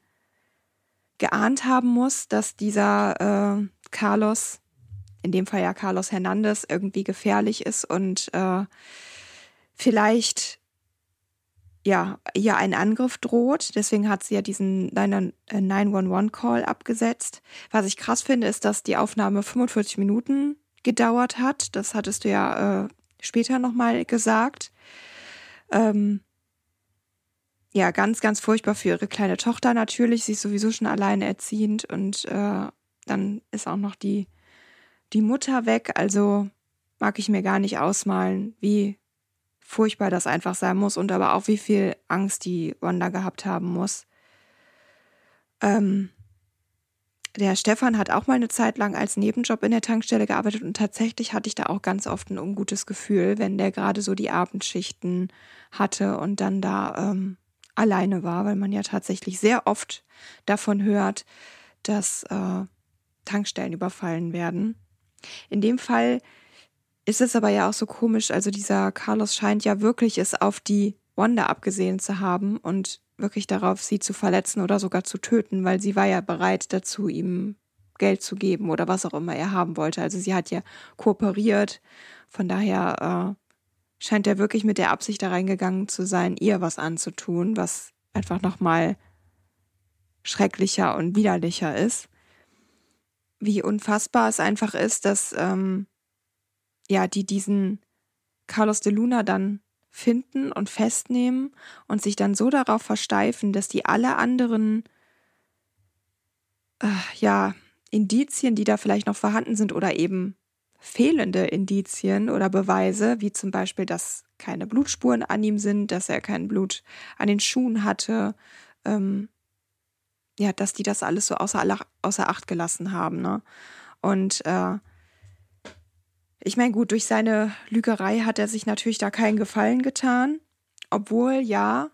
geahnt haben muss, dass dieser äh, Carlos, in dem Fall ja Carlos Hernandez, irgendwie gefährlich ist und äh, vielleicht ja ihr ein Angriff droht. Deswegen hat sie ja diesen 911-Call abgesetzt. Was ich krass finde, ist, dass die Aufnahme 45 Minuten gedauert hat. Das hattest du ja äh, später nochmal gesagt. Ähm, ja, ganz, ganz furchtbar für ihre kleine Tochter natürlich. Sie ist sowieso schon alleine erziehend und äh, dann ist auch noch die, die Mutter weg. Also mag ich mir gar nicht ausmalen, wie furchtbar das einfach sein muss und aber auch wie viel Angst die Wanda gehabt haben muss. Ähm, der Stefan hat auch mal eine Zeit lang als Nebenjob in der Tankstelle gearbeitet und tatsächlich hatte ich da auch ganz oft ein ungutes Gefühl, wenn der gerade so die Abendschichten hatte und dann da ähm, alleine war, weil man ja tatsächlich sehr oft davon hört, dass äh, Tankstellen überfallen werden. In dem Fall ist es aber ja auch so komisch, also dieser Carlos scheint ja wirklich es auf die Wanda abgesehen zu haben und wirklich darauf, sie zu verletzen oder sogar zu töten, weil sie war ja bereit dazu, ihm Geld zu geben oder was auch immer er haben wollte. Also sie hat ja kooperiert. Von daher äh, scheint er wirklich mit der Absicht da reingegangen zu sein, ihr was anzutun, was einfach nochmal schrecklicher und widerlicher ist. Wie unfassbar es einfach ist, dass ähm, ja die diesen Carlos de Luna dann finden und festnehmen und sich dann so darauf versteifen, dass die alle anderen äh, ja Indizien, die da vielleicht noch vorhanden sind oder eben fehlende Indizien oder Beweise, wie zum Beispiel, dass keine Blutspuren an ihm sind, dass er kein Blut an den Schuhen hatte, ähm, ja, dass die das alles so außer, außer Acht gelassen haben. Ne? Und äh, ich meine, gut, durch seine Lügerei hat er sich natürlich da keinen Gefallen getan, obwohl ja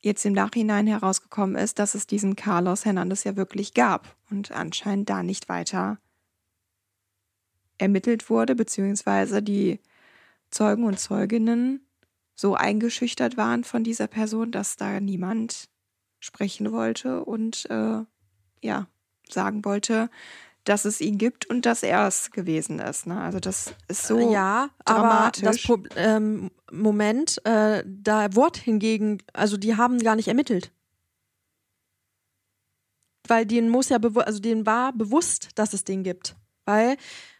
jetzt im Nachhinein herausgekommen ist, dass es diesen Carlos Hernandez ja wirklich gab und anscheinend da nicht weiter ermittelt wurde, beziehungsweise die Zeugen und Zeuginnen so eingeschüchtert waren von dieser Person, dass da niemand sprechen wollte und äh, ja sagen wollte, dass es ihn gibt und dass er es gewesen ist. Ne? Also das ist so ja, dramatisch. aber das Pro ähm, Moment, äh, da Wort hingegen, also die haben gar nicht ermittelt. Weil denen muss ja, also denen war bewusst, dass es den gibt. Weil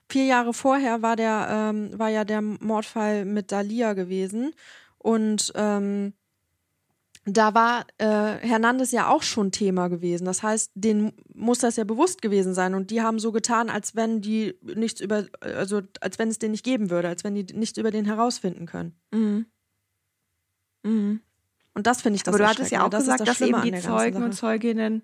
vier Jahre vorher war der, ähm, war ja der Mordfall mit Dalia gewesen und ähm, da war äh, Hernandez ja auch schon Thema gewesen. Das heißt, denen muss das ja bewusst gewesen sein. Und die haben so getan, als wenn die nichts über, also als wenn es den nicht geben würde, als wenn die nichts über den herausfinden können. Mhm. Mhm. Und das finde ich das Aber du hattest ja auch das gesagt, das dass eben die Zeugen und Zeuginnen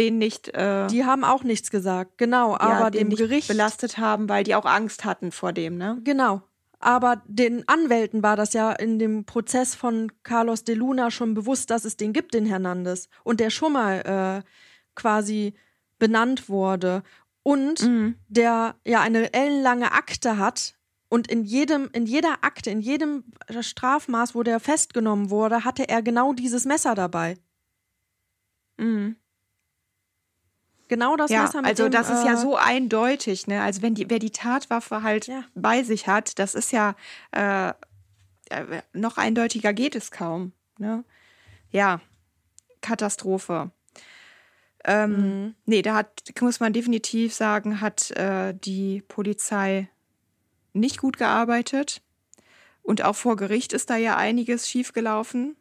den nicht. Äh, die haben auch nichts gesagt, genau. Ja, aber dem Gericht belastet haben, weil die auch Angst hatten vor dem, ne? Genau. Aber den Anwälten war das ja in dem Prozess von Carlos de Luna schon bewusst, dass es den gibt, den Hernandez. Und der schon mal äh, quasi benannt wurde. Und mhm. der ja eine ellenlange Akte hat. Und in jedem, in jeder Akte, in jedem Strafmaß, wo der festgenommen wurde, hatte er genau dieses Messer dabei. Mhm. Genau das ja, Messer mit Also dem, das ist ja äh, so eindeutig, ne? Also wenn die, wer die Tatwaffe halt Ja. bei sich hat, das ist ja äh, äh, noch eindeutiger geht es kaum. Ne? Ja, Katastrophe. Ähm, Mhm. Nee, da hat, muss man definitiv sagen, hat äh, die Polizei nicht gut gearbeitet. Und auch vor Gericht ist da ja einiges schiefgelaufen,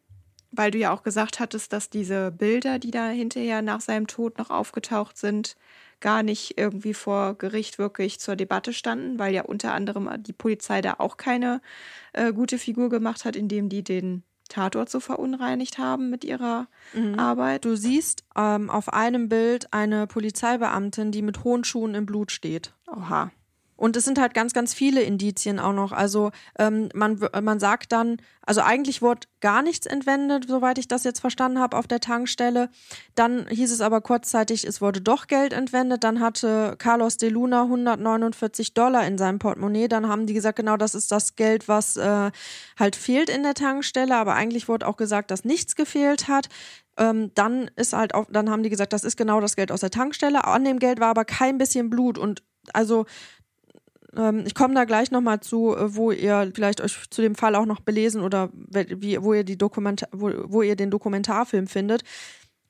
weil du ja auch gesagt hattest, dass diese Bilder, die da hinterher nach seinem Tod noch aufgetaucht sind, gar nicht irgendwie vor Gericht wirklich zur Debatte standen, weil ja unter anderem die Polizei da auch keine äh, gute Figur gemacht hat, indem die den Tatort so verunreinigt haben mit ihrer Arbeit. Du siehst ähm, auf einem Bild eine Polizeibeamtin, die mit hohen Schuhen im Blut steht. Oha. Und es sind halt ganz, ganz viele Indizien auch noch. Also ähm, man, w- man sagt dann, also eigentlich wurde gar nichts entwendet, soweit ich das jetzt verstanden habe, auf der Tankstelle. Dann hieß es aber kurzzeitig, es wurde doch Geld entwendet. Dann hatte Carlos de Luna 149 Dollar in seinem Portemonnaie. Dann haben die gesagt, genau das ist das Geld, was äh, halt fehlt in der Tankstelle. Aber eigentlich wurde auch gesagt, dass nichts gefehlt hat. Ähm, dann ist halt auch, dann haben die gesagt, das ist genau das Geld aus der Tankstelle. An dem Geld war aber kein bisschen Blut und also ich komme da gleich nochmal zu, äh, wo ihr vielleicht euch zu dem Fall auch noch belesen oder wie, wo ihr die Dokumentar, wo, wo ihr den Dokumentarfilm findet.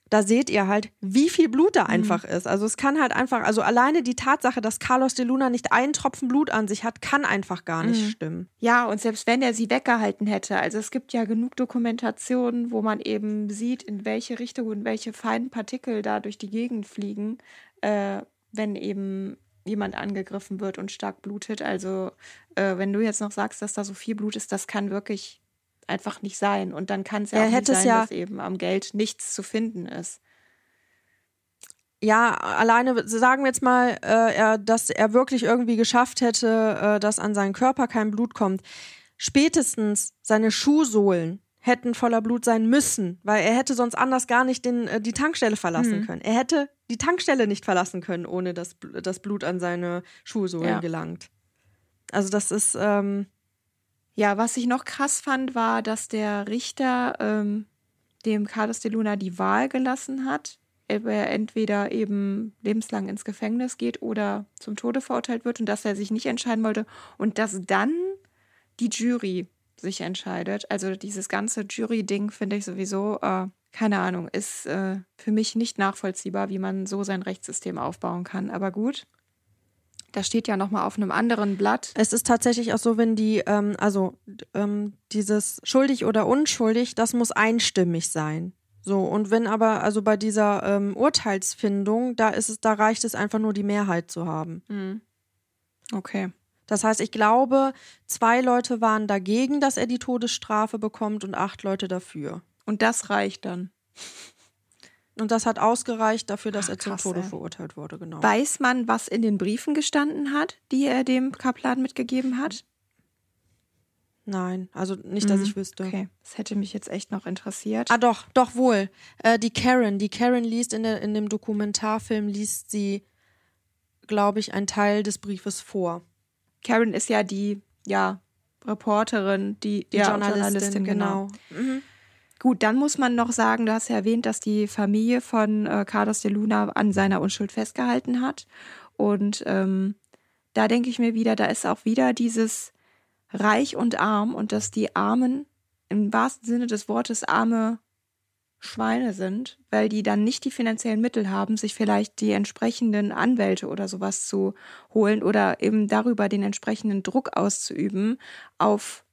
Da seht ihr halt, wie viel Blut da einfach ist. Also es kann halt einfach, also alleine die Tatsache, dass Carlos de Luna nicht einen Tropfen Blut an sich hat, kann einfach gar nicht stimmen. Ja, und selbst wenn er sie weggehalten hätte, also es gibt ja genug Dokumentationen, wo man eben sieht, in welche Richtung und welche feinen Partikel da durch die Gegend fliegen, äh, wenn eben jemand angegriffen wird und stark blutet. Also äh, wenn du jetzt noch sagst, dass da so viel Blut ist, das kann wirklich einfach nicht sein. Und dann kann es ja Er auch nicht sein, ja- dass eben am Geld nichts zu finden ist. ja, alleine sagen wir jetzt mal, äh, er, dass er wirklich irgendwie geschafft hätte, äh, dass an seinen Körper kein Blut kommt. Spätestens seine Schuhsohlen hätten voller Blut sein müssen, weil er hätte sonst anders gar nicht den, äh, die Tankstelle verlassen Mhm. können. Er hätte die Tankstelle nicht verlassen können, ohne dass Bl- das Blut an seine Schuhsohlen Ja. gelangt. Also das ist, ähm, Ja, was ich noch krass fand, war, dass der Richter ähm, dem Carlos de Luna die Wahl gelassen hat, ob er entweder eben lebenslang ins Gefängnis geht oder zum Tode verurteilt wird und dass er sich nicht entscheiden wollte und dass dann die Jury sich entscheidet. Also dieses ganze Jury-Ding finde ich sowieso, äh, keine Ahnung, ist äh, für mich nicht nachvollziehbar, wie man so sein Rechtssystem aufbauen kann. Aber gut, das steht ja nochmal auf einem anderen Blatt. Es ist tatsächlich auch so, wenn die, ähm, also ähm, dieses schuldig oder unschuldig, das muss einstimmig sein. So, und wenn aber, also bei dieser ähm, Urteilsfindung, da ist es, da reicht es einfach nur die Mehrheit zu haben. Hm. Okay. Das heißt, ich glaube, zwei Leute waren dagegen, dass er die Todesstrafe bekommt und acht Leute dafür. Und das reicht dann. Und das hat ausgereicht dafür, dass Ach, er zum krass, Tode ey. verurteilt wurde, genau. Weiß man, was in den Briefen gestanden hat, die er dem Kaplan mitgegeben hat? Nein, also nicht, dass Mhm. ich wüsste. Okay, das hätte mich jetzt echt noch interessiert. Ah, doch, doch wohl. Äh, die Karen, die Karen liest in, der, in dem Dokumentarfilm, liest sie, glaube ich, einen Teil des Briefes vor. Karen ist ja die, ja, Reporterin, die, Die ja, Journalistin, genau. Mhm. Gut, dann muss man noch sagen, du hast ja erwähnt, dass die Familie von äh, Carlos de Luna an seiner Unschuld festgehalten hat. Und ähm, da denke ich mir wieder, da ist auch wieder dieses Reich und Arm und dass die Armen im wahrsten Sinne des Wortes arme Schweine sind, weil die dann nicht die finanziellen Mittel haben, sich vielleicht die entsprechenden Anwälte oder sowas zu holen oder eben darüber den entsprechenden Druck auszuüben auf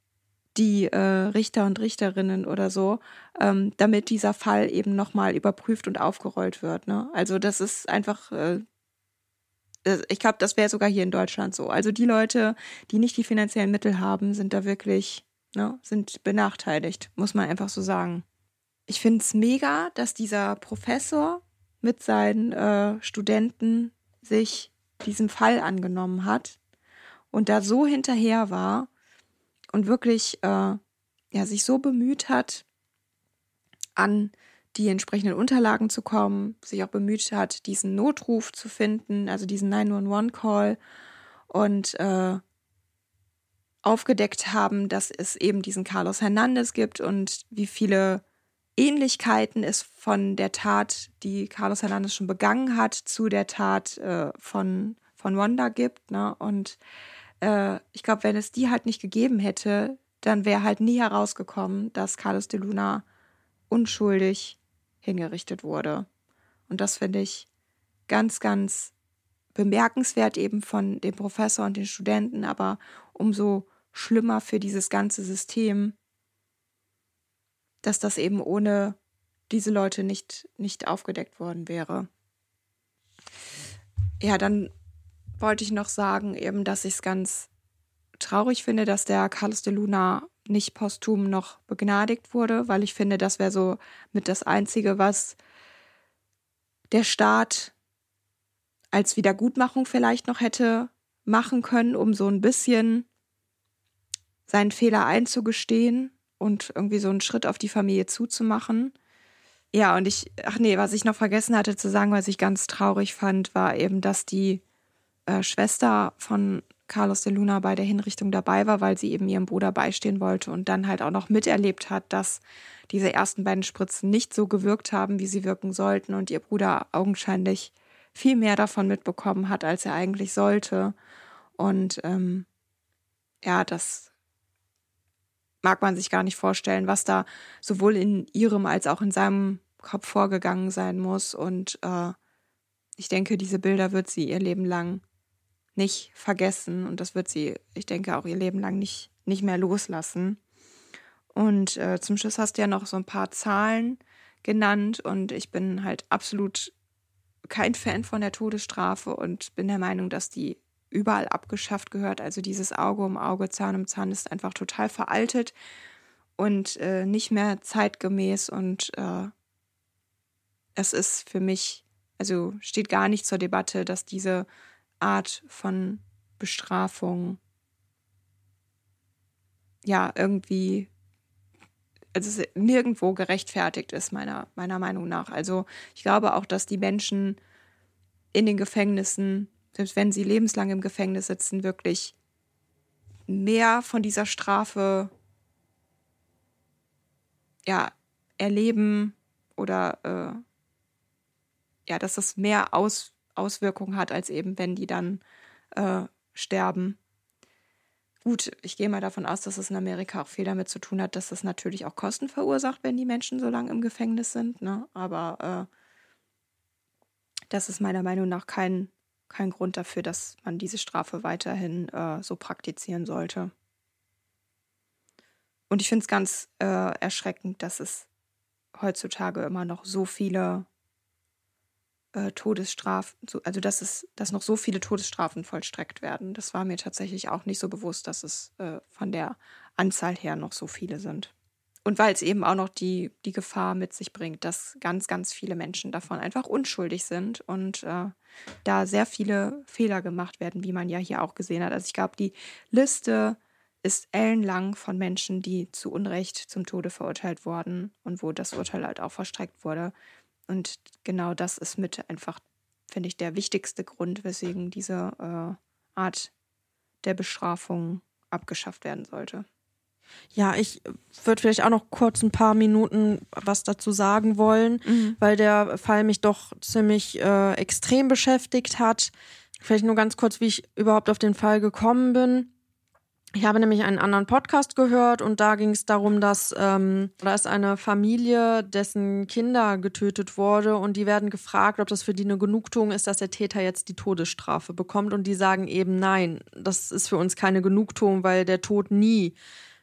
die äh, Richter und Richterinnen oder so, ähm, damit dieser Fall eben nochmal überprüft und aufgerollt wird. Ne? Also das ist einfach, äh, ich glaube, das wäre sogar hier in Deutschland so. Also die Leute, die nicht die finanziellen Mittel haben, sind da wirklich, ne, sind benachteiligt, muss man einfach so sagen. Ich finde es mega, dass dieser Professor mit seinen äh, Studenten sich diesem Fall angenommen hat und da so hinterher war und wirklich äh, ja, sich so bemüht hat, an die entsprechenden Unterlagen zu kommen, sich auch bemüht hat, diesen Notruf zu finden, also diesen 911-Call und äh, aufgedeckt haben, dass es eben diesen Carlos Hernandez gibt und wie viele Ähnlichkeiten es von der Tat, die Carlos Hernandez schon begangen hat, zu der Tat äh, von, von Wanda gibt. Ne? Und äh, ich glaube, wenn es die halt nicht gegeben hätte, dann wäre halt nie herausgekommen, dass Carlos de Luna unschuldig hingerichtet wurde. Und das finde ich ganz, ganz bemerkenswert eben von dem Professor und den Studenten, aber umso schlimmer für dieses ganze System, dass das eben ohne diese Leute nicht, nicht aufgedeckt worden wäre. Ja, dann wollte ich noch sagen, eben, dass ich es ganz traurig finde, dass der Carlos de Luna nicht posthum noch begnadigt wurde, weil ich finde, das wäre so mit das Einzige, was der Staat als Wiedergutmachung vielleicht noch hätte machen können, um so ein bisschen seinen Fehler einzugestehen und irgendwie so einen Schritt auf die Familie zuzumachen. Ja, und ich, ach nee, was ich noch vergessen hatte zu sagen, was ich ganz traurig fand, war eben, dass die äh, Schwester von Carlos de Luna bei der Hinrichtung dabei war, weil sie eben ihrem Bruder beistehen wollte und dann halt auch noch miterlebt hat, dass diese ersten beiden Spritzen nicht so gewirkt haben, wie sie wirken sollten und ihr Bruder augenscheinlich viel mehr davon mitbekommen hat, als er eigentlich sollte. Und ähm, ja, das mag man sich gar nicht vorstellen, was da sowohl in ihrem als auch in seinem Kopf vorgegangen sein muss. Und äh, ich denke, diese Bilder wird sie ihr Leben lang nicht vergessen und das wird sie, ich denke, auch ihr Leben lang nicht, nicht mehr loslassen. Und äh, zum Schluss hast du ja noch so ein paar Zahlen genannt und ich bin halt absolut kein Fan von der Todesstrafe und bin der Meinung, dass die überall abgeschafft gehört. Also dieses Auge um Auge, Zahn um Zahn ist einfach total veraltet. und äh, nicht mehr zeitgemäß und äh, es ist für mich, also steht gar nicht zur Debatte, dass diese Art von Bestrafung ja irgendwie also nirgendwo gerechtfertigt ist, meiner, meiner Meinung nach. Also ich glaube auch, dass die Menschen in den Gefängnissen, selbst wenn sie lebenslang im Gefängnis sitzen, wirklich mehr von dieser Strafe ja, erleben oder äh, ja, dass es mehr Aus, Auswirkungen hat, als eben, wenn die dann äh, sterben. Gut, ich gehe mal davon aus, dass es in Amerika auch viel damit zu tun hat, dass das natürlich auch Kosten verursacht, wenn die Menschen so lange im Gefängnis sind. Ne? Aber äh, das ist meiner Meinung nach kein, kein Grund dafür, dass man diese Strafe weiterhin äh, so praktizieren sollte. Und ich finde es ganz äh, erschreckend, dass es heutzutage immer noch so viele äh, Todesstrafen, also dass es, dass noch so viele Todesstrafen vollstreckt werden. Das war mir tatsächlich auch nicht so bewusst, dass es äh, von der Anzahl her noch so viele sind. Und weil es eben auch noch die, die Gefahr mit sich bringt, dass ganz, ganz viele Menschen davon einfach unschuldig sind und äh, da sehr viele Fehler gemacht werden, wie man ja hier auch gesehen hat. Also ich glaube, die Liste ist ellenlang von Menschen, die zu Unrecht zum Tode verurteilt wurden und wo das Urteil halt auch verstreckt wurde. Und genau das ist mit einfach, finde ich, der wichtigste Grund, weswegen diese äh, Art der Bestrafung abgeschafft werden sollte. Ja, ich würde vielleicht auch noch kurz ein paar Minuten was dazu sagen wollen, mhm. weil der Fall mich doch ziemlich äh, extrem beschäftigt hat. Vielleicht nur ganz kurz, wie ich überhaupt auf den Fall gekommen bin. Ich habe nämlich einen anderen Podcast gehört und da ging es darum, dass ähm, da ist eine Familie, dessen Kinder getötet wurde und die werden gefragt, ob das für die eine Genugtuung ist, dass der Täter jetzt die Todesstrafe bekommt und die sagen eben nein, das ist für uns keine Genugtuung, weil der Tod nie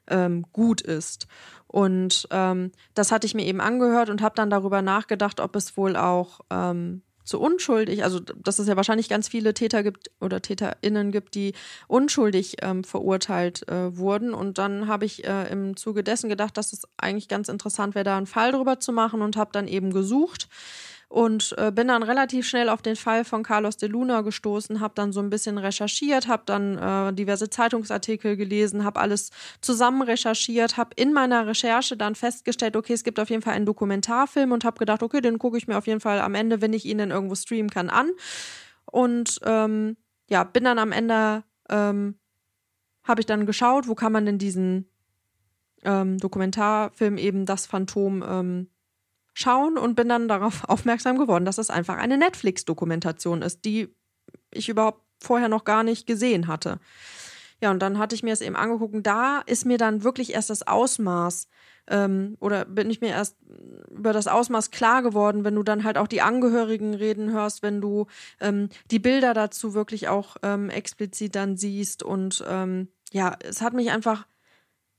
ähm, gut ist. Und ähm, das hatte ich mir eben angehört und habe dann darüber nachgedacht, ob es wohl auch ähm, zu unschuldig, also dass es ja wahrscheinlich ganz viele Täter gibt oder TäterInnen gibt, die unschuldig ähm, verurteilt äh, wurden. Und dann habe ich äh, im Zuge dessen gedacht, dass es eigentlich ganz interessant wäre, da einen Fall drüber zu machen und habe dann eben gesucht und äh, bin dann relativ schnell auf den Fall von Carlos de Luna gestoßen, habe dann so ein bisschen recherchiert, habe dann äh, diverse Zeitungsartikel gelesen, habe alles zusammen recherchiert, habe in meiner Recherche dann festgestellt, okay, es gibt auf jeden Fall einen Dokumentarfilm und habe gedacht, okay, den gucke ich mir auf jeden Fall am Ende, wenn ich ihn dann irgendwo streamen kann, an. Und ähm, ja, bin dann am Ende, ähm, habe ich dann geschaut, wo kann man denn diesen ähm, Dokumentarfilm eben das Phantom ähm, schauen und bin dann darauf aufmerksam geworden, dass es einfach eine Netflix-Dokumentation ist, die ich überhaupt vorher noch gar nicht gesehen hatte. Ja, und dann hatte ich mir es eben angeguckt da ist mir dann wirklich erst das Ausmaß ähm, oder bin ich mir erst über das Ausmaß klar geworden, wenn du dann halt auch die Angehörigen reden hörst, wenn du ähm, die Bilder dazu wirklich auch ähm, explizit dann siehst und ähm, ja, es hat mich einfach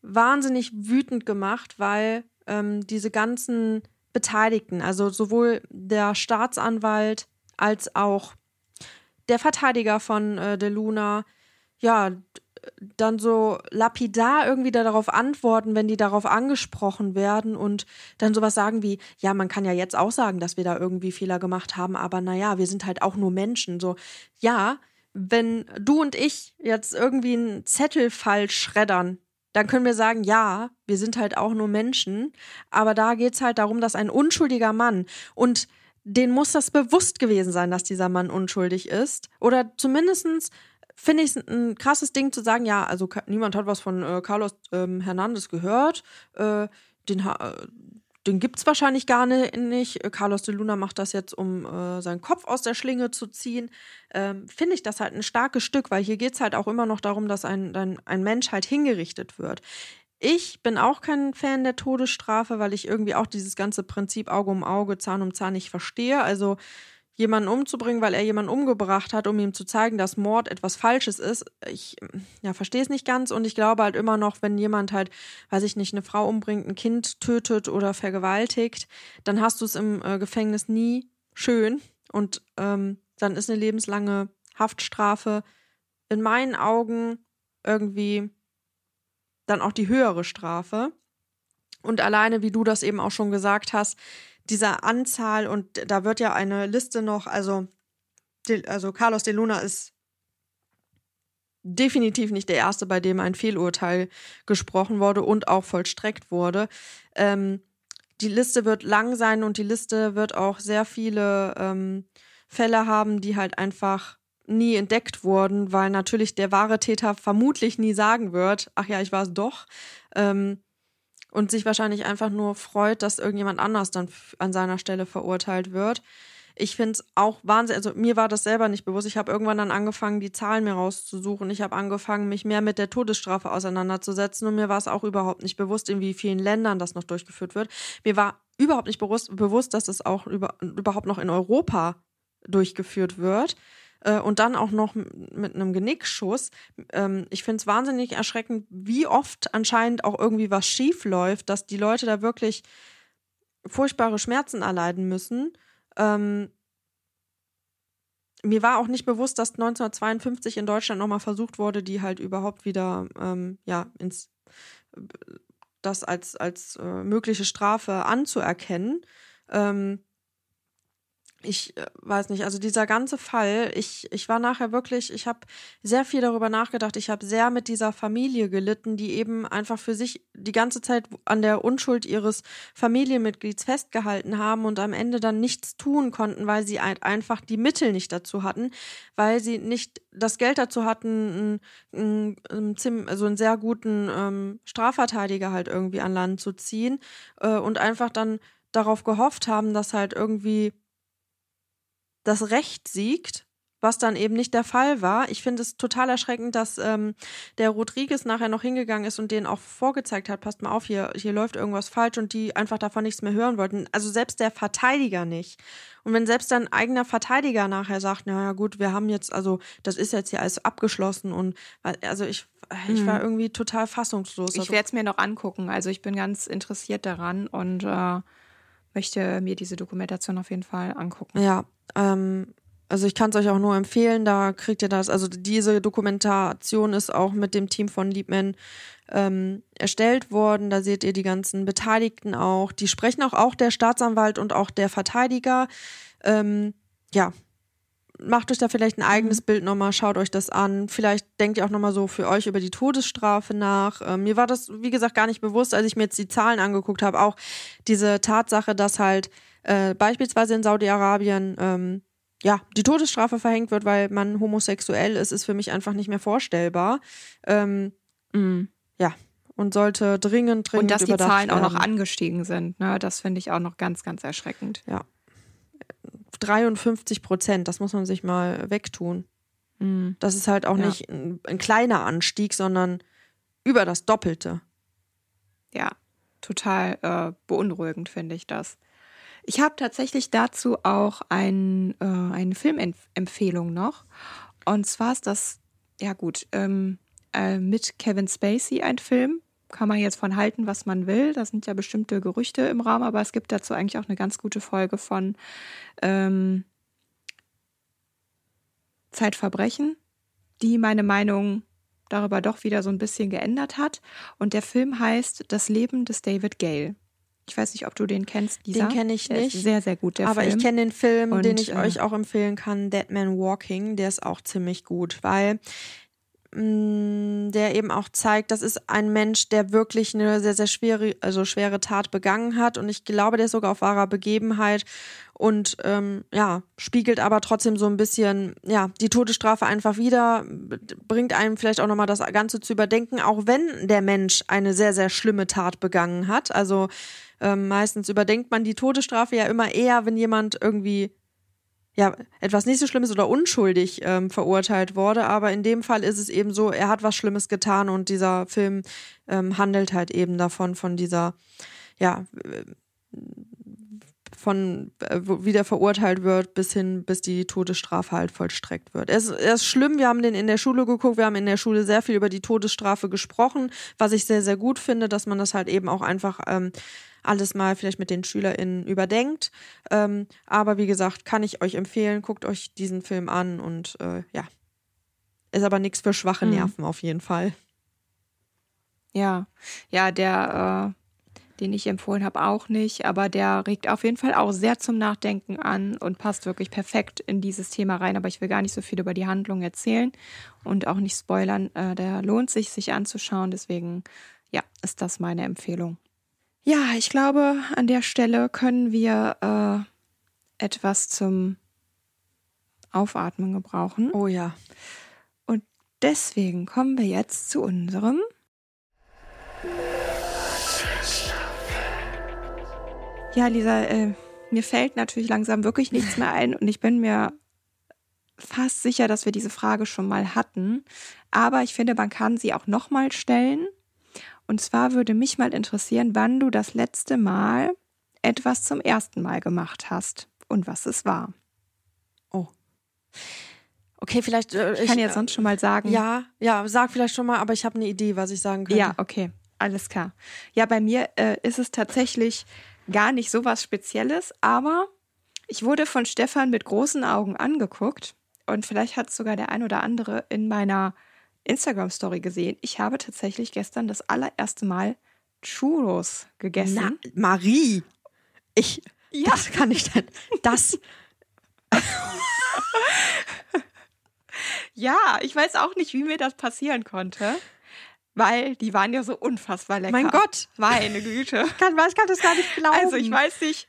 wahnsinnig wütend gemacht, weil ähm, diese ganzen Beteiligten, also sowohl der Staatsanwalt als auch der Verteidiger von äh, De Luna, ja, dann so lapidar irgendwie darauf antworten, wenn die darauf angesprochen werden und dann sowas sagen wie, ja, man kann ja jetzt auch sagen, dass wir da irgendwie Fehler gemacht haben, aber naja, wir sind halt auch nur Menschen. So, ja, wenn du und ich jetzt irgendwie einen Zettel falsch schreddern, dann können wir sagen, ja, wir sind halt auch nur Menschen, aber da geht es halt darum, dass ein unschuldiger Mann und den muss das bewusst gewesen sein, dass dieser Mann unschuldig ist. Oder zumindestens finde ich es ein krasses Ding zu sagen, ja, also niemand hat was von äh, Carlos ähm, Hernandez gehört. Äh, den, äh, den gibt es wahrscheinlich gar nicht. Carlos de Luna macht das jetzt, um äh, seinen Kopf aus der Schlinge zu ziehen. Ähm, Finde ich das halt ein starkes Stück, weil hier geht es halt auch immer noch darum, dass ein, ein, ein Mensch halt hingerichtet wird. Ich bin auch kein Fan der Todesstrafe, weil ich irgendwie auch dieses ganze Prinzip Auge um Auge, Zahn um Zahn nicht verstehe. Also jemanden umzubringen, weil er jemanden umgebracht hat, um ihm zu zeigen, dass Mord etwas Falsches ist. Ich ja, verstehe es nicht ganz und ich glaube halt immer noch, wenn jemand halt, weiß ich nicht, eine Frau umbringt, ein Kind tötet oder vergewaltigt, dann hast du es im äh, Gefängnis nie schön und ähm, dann ist eine lebenslange Haftstrafe in meinen Augen irgendwie dann auch die höhere Strafe. Und alleine, wie du das eben auch schon gesagt hast, dieser Anzahl und da wird ja eine Liste noch, also, also Carlos de Luna ist definitiv nicht der erste, bei dem ein Fehlurteil gesprochen wurde und auch vollstreckt wurde. Ähm, die Liste wird lang sein und die Liste wird auch sehr viele ähm, Fälle haben, die halt einfach nie entdeckt wurden, weil natürlich der wahre Täter vermutlich nie sagen wird, ach ja, ich war es doch. Ähm, und sich wahrscheinlich einfach nur freut, dass irgendjemand anders dann an seiner Stelle verurteilt wird. Ich finde es auch Wahnsinn, also mir war das selber nicht bewusst. Ich habe irgendwann dann angefangen, die Zahlen mir rauszusuchen. Ich habe angefangen, mich mehr mit der Todesstrafe auseinanderzusetzen und mir war es auch überhaupt nicht bewusst, in wie vielen Ländern das noch durchgeführt wird. Mir war überhaupt nicht bewusst, bewusst dass es auch über, überhaupt noch in Europa durchgeführt wird äh, und dann auch noch mit einem Genickschuss. Ähm, ich finde es wahnsinnig erschreckend, wie oft anscheinend auch irgendwie was schief läuft, dass die Leute da wirklich furchtbare Schmerzen erleiden müssen. Ähm, mir war auch nicht bewusst, dass 1952 in Deutschland nochmal versucht wurde, die halt überhaupt wieder ähm, ja ins das als als äh, mögliche Strafe anzuerkennen. Ähm, ich äh, weiß nicht, also dieser ganze Fall, ich, ich war nachher wirklich, ich habe sehr viel darüber nachgedacht, ich habe sehr mit dieser Familie gelitten, die eben einfach für sich die ganze Zeit an der Unschuld ihres Familienmitglieds festgehalten haben und am Ende dann nichts tun konnten, weil sie einfach die Mittel nicht dazu hatten, weil sie nicht das Geld dazu hatten, einen, einen, also einen sehr guten ähm, Strafverteidiger halt irgendwie an Land zu ziehen äh, und einfach dann darauf gehofft haben, dass halt irgendwie das Recht siegt, was dann eben nicht der Fall war. Ich finde es total erschreckend, dass ähm, der Rodriguez nachher noch hingegangen ist und denen auch vorgezeigt hat, passt mal auf, hier, hier läuft irgendwas falsch und die einfach davon nichts mehr hören wollten. Also selbst der Verteidiger nicht. Und wenn selbst dein eigener Verteidiger nachher sagt, naja gut, wir haben jetzt, also das ist jetzt hier alles abgeschlossen und also ich, ich war mhm. irgendwie total fassungslos. Ich also werde es mir noch angucken. Also ich bin ganz interessiert daran und äh, möchte mir diese Dokumentation auf jeden Fall angucken. Ja, ähm, also ich kann es euch auch nur empfehlen, da kriegt ihr das. Also diese Dokumentation ist auch mit dem Team von Liebman ähm, erstellt worden. Da seht ihr die ganzen Beteiligten auch. Die sprechen auch, auch der Staatsanwalt und auch der Verteidiger. Ähm, ja, macht euch da vielleicht ein eigenes mhm. Bild nochmal, schaut euch das an. Vielleicht denkt ihr auch nochmal so für euch über die Todesstrafe nach. Ähm, mir war das, wie gesagt, gar nicht bewusst, als ich mir jetzt die Zahlen angeguckt habe. Auch diese Tatsache, dass halt äh, beispielsweise in Saudi-Arabien ähm, ja, die Todesstrafe verhängt wird, weil man homosexuell ist, ist für mich einfach nicht mehr vorstellbar. Ähm, mm, ja, und sollte dringend, dringend Und dass die Zahlen werden. auch noch angestiegen sind, ne? das finde ich auch noch ganz, ganz erschreckend. Ja. 53 Prozent, das muss man sich mal wegtun. Mm. Das ist halt auch ja. nicht ein, ein kleiner Anstieg, sondern über das Doppelte. Ja, total äh, beunruhigend finde ich das. Ich habe tatsächlich dazu auch ein, äh, eine Filmempfehlung noch. Und zwar ist das, ja gut, ähm, äh, mit Kevin Spacey ein Film. Kann man jetzt von halten, was man will. Da sind ja bestimmte Gerüchte im Raum, aber es gibt dazu eigentlich auch eine ganz gute Folge von ähm, Zeitverbrechen, die meine Meinung darüber doch wieder so ein bisschen geändert hat. Und der Film heißt Das Leben des David Gale. Ich weiß nicht, ob du den kennst, Lisa. Den kenne ich der nicht. Sehr, sehr gut, der Aber Film. ich kenne den Film, Und, den ich äh, euch auch empfehlen kann, Dead Man Walking. Der ist auch ziemlich gut, weil der eben auch zeigt, das ist ein Mensch, der wirklich eine sehr, sehr schwere, also schwere Tat begangen hat. Und ich glaube, der ist sogar auf wahrer Begebenheit und ähm, ja, spiegelt aber trotzdem so ein bisschen, ja, die Todesstrafe einfach wieder, bringt einem vielleicht auch nochmal das Ganze zu überdenken, auch wenn der Mensch eine sehr, sehr schlimme Tat begangen hat. Also ähm, meistens überdenkt man die Todesstrafe ja immer eher, wenn jemand irgendwie ja, etwas nicht so Schlimmes oder unschuldig ähm, verurteilt wurde. Aber in dem Fall ist es eben so, er hat was Schlimmes getan und dieser Film ähm, handelt halt eben davon, von dieser, ja, von äh, wie der verurteilt wird, bis hin, bis die Todesstrafe halt vollstreckt wird. Er ist, er ist schlimm, wir haben den in der Schule geguckt, wir haben in der Schule sehr viel über die Todesstrafe gesprochen, was ich sehr, sehr gut finde, dass man das halt eben auch einfach ähm, alles mal vielleicht mit den SchülerInnen überdenkt. Ähm, aber wie gesagt, kann ich euch empfehlen, guckt euch diesen Film an und äh, ja. Ist aber nichts für schwache mhm. Nerven mhm. auf jeden Fall. Ja, ja, der, äh, den ich empfohlen habe, auch nicht. Aber der regt auf jeden Fall auch sehr zum Nachdenken an und passt wirklich perfekt in dieses Thema rein. Aber ich will gar nicht so viel über die Handlung erzählen und auch nicht spoilern. Äh, der lohnt sich, sich anzuschauen. Deswegen, ja, ist das meine Empfehlung. Ja, ich glaube, an der Stelle können wir äh, etwas zum Aufatmen gebrauchen. Oh ja. Und deswegen kommen wir jetzt zu unserem Ja, Lisa, äh, mir fällt natürlich langsam wirklich nichts mehr ein und ich bin mir fast sicher, dass wir diese Frage schon mal hatten. Aber ich finde, man kann sie auch nochmal stellen. Und zwar würde mich mal interessieren, wann du das letzte Mal etwas zum ersten Mal gemacht hast und was es war. Oh. Okay, vielleicht. Äh, ich kann ja sonst schon mal sagen. Ja, ja, sag vielleicht schon mal, aber ich habe eine Idee, was ich sagen könnte. Ja, okay, alles klar. Ja, bei mir äh, ist es tatsächlich gar nicht so was Spezielles, aber ich wurde von Stefan mit großen Augen angeguckt und vielleicht hat es sogar der ein oder andere in meiner Instagram-Story gesehen. Ich habe tatsächlich gestern das allererste Mal Churros gegessen. Na, Marie, ich, ja. das kann ich denn, das. ja, ich weiß auch nicht, wie mir das passieren konnte weil die waren ja so unfassbar lecker. Mein Gott, meine Güte. Ich kann, ich kann das gar nicht glauben. Also ich weiß nicht,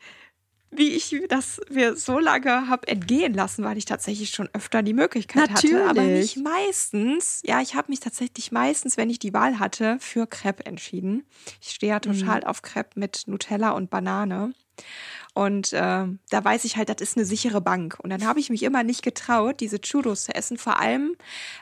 wie ich das mir so lange habe entgehen lassen, weil ich tatsächlich schon öfter die Möglichkeit Natürlich. hatte, aber nicht meistens. Ja, ich habe mich tatsächlich meistens, wenn ich die Wahl hatte, für Crepe entschieden. Ich stehe ja total mhm. auf Crepe mit Nutella und Banane. Und äh, da weiß ich halt, das ist eine sichere Bank. Und dann habe ich mich immer nicht getraut, diese Churros zu essen. Vor allem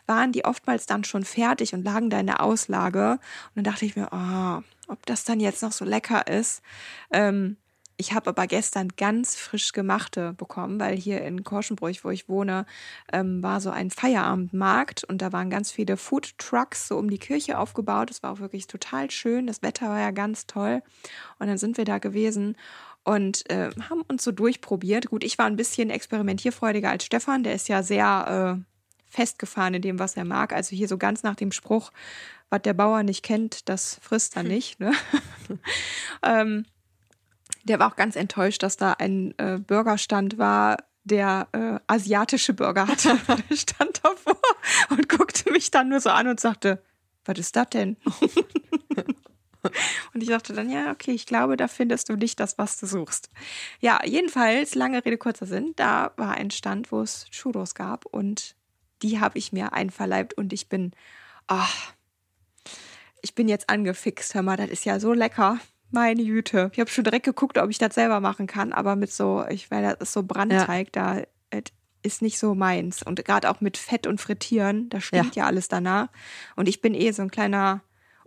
waren die oftmals dann schon fertig und lagen da in der Auslage. Und dann dachte ich mir, oh, ob das dann jetzt noch so lecker ist. Ähm, ich habe aber gestern ganz frisch gemachte bekommen, weil hier in Korschenbruch, wo ich wohne, ähm, war so ein Feierabendmarkt und da waren ganz viele Food Trucks so um die Kirche aufgebaut. Das war auch wirklich total schön. Das Wetter war ja ganz toll. Und dann sind wir da gewesen und äh, haben uns so durchprobiert. Gut, ich war ein bisschen experimentierfreudiger als Stefan, der ist ja sehr äh, festgefahren in dem, was er mag. Also hier so ganz nach dem Spruch, was der Bauer nicht kennt, das frisst er hm. nicht. Ne? ähm, der war auch ganz enttäuscht, dass da ein äh, Burgerstand war, der äh, asiatische Burger hatte. der stand davor und guckte mich dann nur so an und sagte, was ist das denn? Und ich dachte dann, ja, okay, ich glaube, da findest du nicht das, was du suchst. Ja, jedenfalls, lange Rede, kurzer Sinn, da war ein Stand, wo es Churros gab und die habe ich mir einverleibt und ich bin, ach, ich bin jetzt angefixt. Hör mal, das ist ja so lecker. Meine Güte. Ich habe schon direkt geguckt, ob ich das selber machen kann, aber mit so, ich weil das ist so Brandteig, ja. da ist nicht so meins. Und gerade auch mit Fett und Frittieren, da stinkt ja. ja alles danach. Und ich bin eh so ein kleiner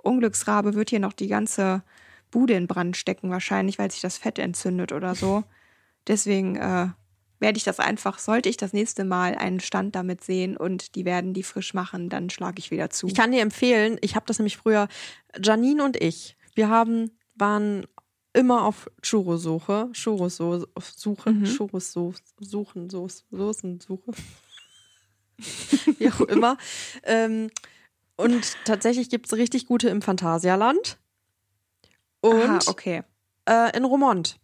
Unglücksrabe wird hier noch die ganze Bude in Brand stecken, wahrscheinlich, weil sich das Fett entzündet oder so. Deswegen äh, werde ich das einfach, sollte ich das nächste Mal einen Stand damit sehen und die werden die frisch machen, dann schlage ich wieder zu. Ich kann dir empfehlen, ich habe das nämlich früher, Janine und ich, wir haben, waren immer auf Churro-Suche, Churros-Suche, mhm. Churros-Suchen, Soßen-Suche. Wie auch immer. ähm, und tatsächlich gibt es richtig gute im Phantasialand. Und Aha, okay. Äh, in Romont.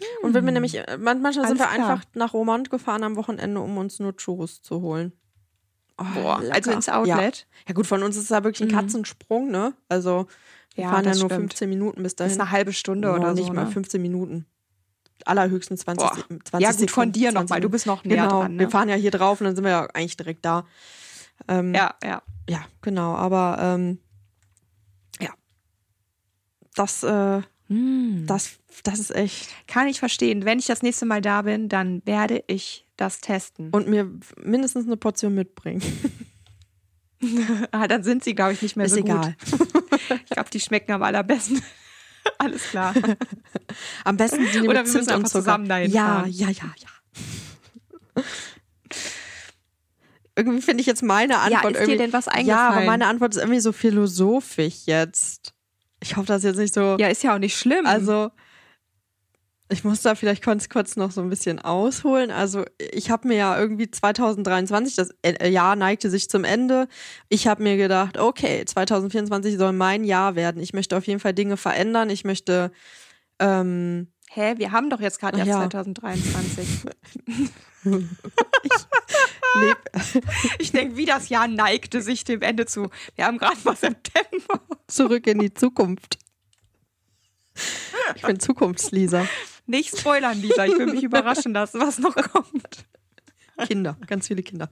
Hm. Und wenn wir nämlich, äh, manchmal sind wir klar. einfach nach Romont gefahren am Wochenende, um uns nur Churros zu holen. Oh, Boah, also ins Outlet? Ja. ja. gut, von uns ist da wirklich ein mhm. Katzensprung, ne? Also wir ja, fahren ja nur stimmt. 15 Minuten bis dahin. Das ist eine halbe Stunde oh, oder nicht so, mal 15 ne? Minuten. Allerhöchstens 20, Boah. 20 Ja gut, von dir nochmal, du bist noch näher genau. dran. Ne? Wir fahren ja hier drauf und dann sind wir ja eigentlich direkt da. Ähm, ja, ja. Ja, genau. Aber ähm, ja, das, äh, hm. das, das ist echt. Kann ich verstehen. Wenn ich das nächste Mal da bin, dann werde ich das testen. Und mir mindestens eine Portion mitbringen. ah, dann sind sie, glaube ich, nicht mehr ist so egal. gut. ich glaube, die schmecken am allerbesten. Alles klar. Am besten sind die Oder wir müssen einfach zusammen dahin Ja, fahren. ja, ja, ja irgendwie finde ich jetzt meine Antwort ja, ist irgendwie. dir denn was eingefallen? Ja, aber meine Antwort ist irgendwie so philosophisch jetzt. Ich hoffe, das ist jetzt nicht so. Ja, ist ja auch nicht schlimm. Also, ich muss da vielleicht kurz, kurz noch so ein bisschen ausholen. Also ich habe mir ja irgendwie 2023, das äh, Jahr neigte sich zum Ende. Ich habe mir gedacht, okay, 2024 soll mein Jahr werden. Ich möchte auf jeden Fall Dinge verändern. Ich möchte ähm, Hä, wir haben doch jetzt gerade erst Ja. 2023. leb, Ich denke, wie das Jahr neigte sich dem Ende zu. Wir haben gerade mal September. zurück in die Zukunft. Ich bin Zukunftslisa. Nicht spoilern, Lisa. Ich will mich überraschen lassen, was noch kommt. Kinder, ganz viele Kinder.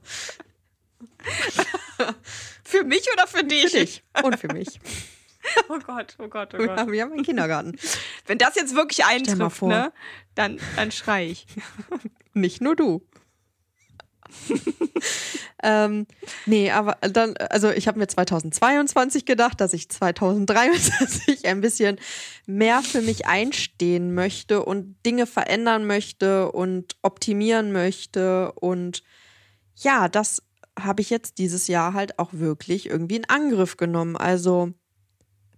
Für mich oder für dich? Für dich und für mich. Oh Gott, oh Gott, oh Wir Gott. haben, wir haben einen Kindergarten. Wenn das jetzt wirklich eintrifft, ne, dann, dann schrei ich. Nicht nur du. ähm, nee, aber dann, also ich habe mir 2022 gedacht, dass ich 2023 ein bisschen mehr für mich einstehen möchte und Dinge verändern möchte und optimieren möchte. Und ja, das habe ich jetzt dieses Jahr halt auch wirklich irgendwie in Angriff genommen. Also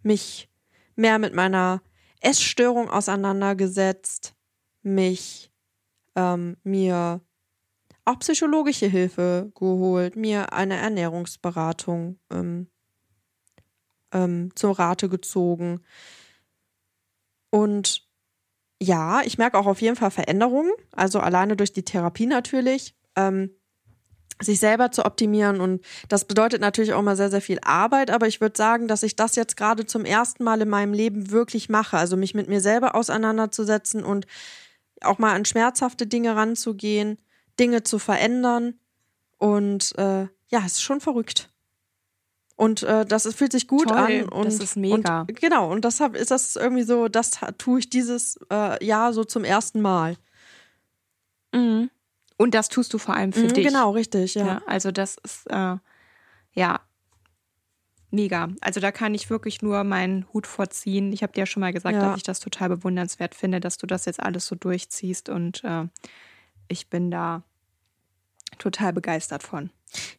mich mehr mit meiner Essstörung auseinandergesetzt, mich ähm, mir auch psychologische Hilfe geholt, mir eine Ernährungsberatung ähm, ähm, zur Rate gezogen. Und ja, ich merke auch auf jeden Fall Veränderungen, also alleine durch die Therapie natürlich, ähm, sich selber zu optimieren. Und das bedeutet natürlich auch mal sehr, sehr viel Arbeit, aber ich würde sagen, dass ich das jetzt gerade zum ersten Mal in meinem Leben wirklich mache. Also mich mit mir selber auseinanderzusetzen und auch mal an schmerzhafte Dinge ranzugehen, Dinge zu verändern. Und äh, ja, es ist schon verrückt. Und äh, das fühlt sich gut Toll, an. Und, das ist mega. Und, genau, und deshalb ist das irgendwie so, das tue ich dieses äh, Jahr so zum ersten Mal. Mhm. Und das tust du vor allem für Mhm, dich. Genau, richtig, ja. Ja, also das ist äh, ja mega. Also da kann ich wirklich nur meinen Hut vorziehen. Ich habe dir ja schon mal gesagt, Ja. dass ich das total bewundernswert finde, dass du das jetzt alles so durchziehst und äh, ich bin da total begeistert von.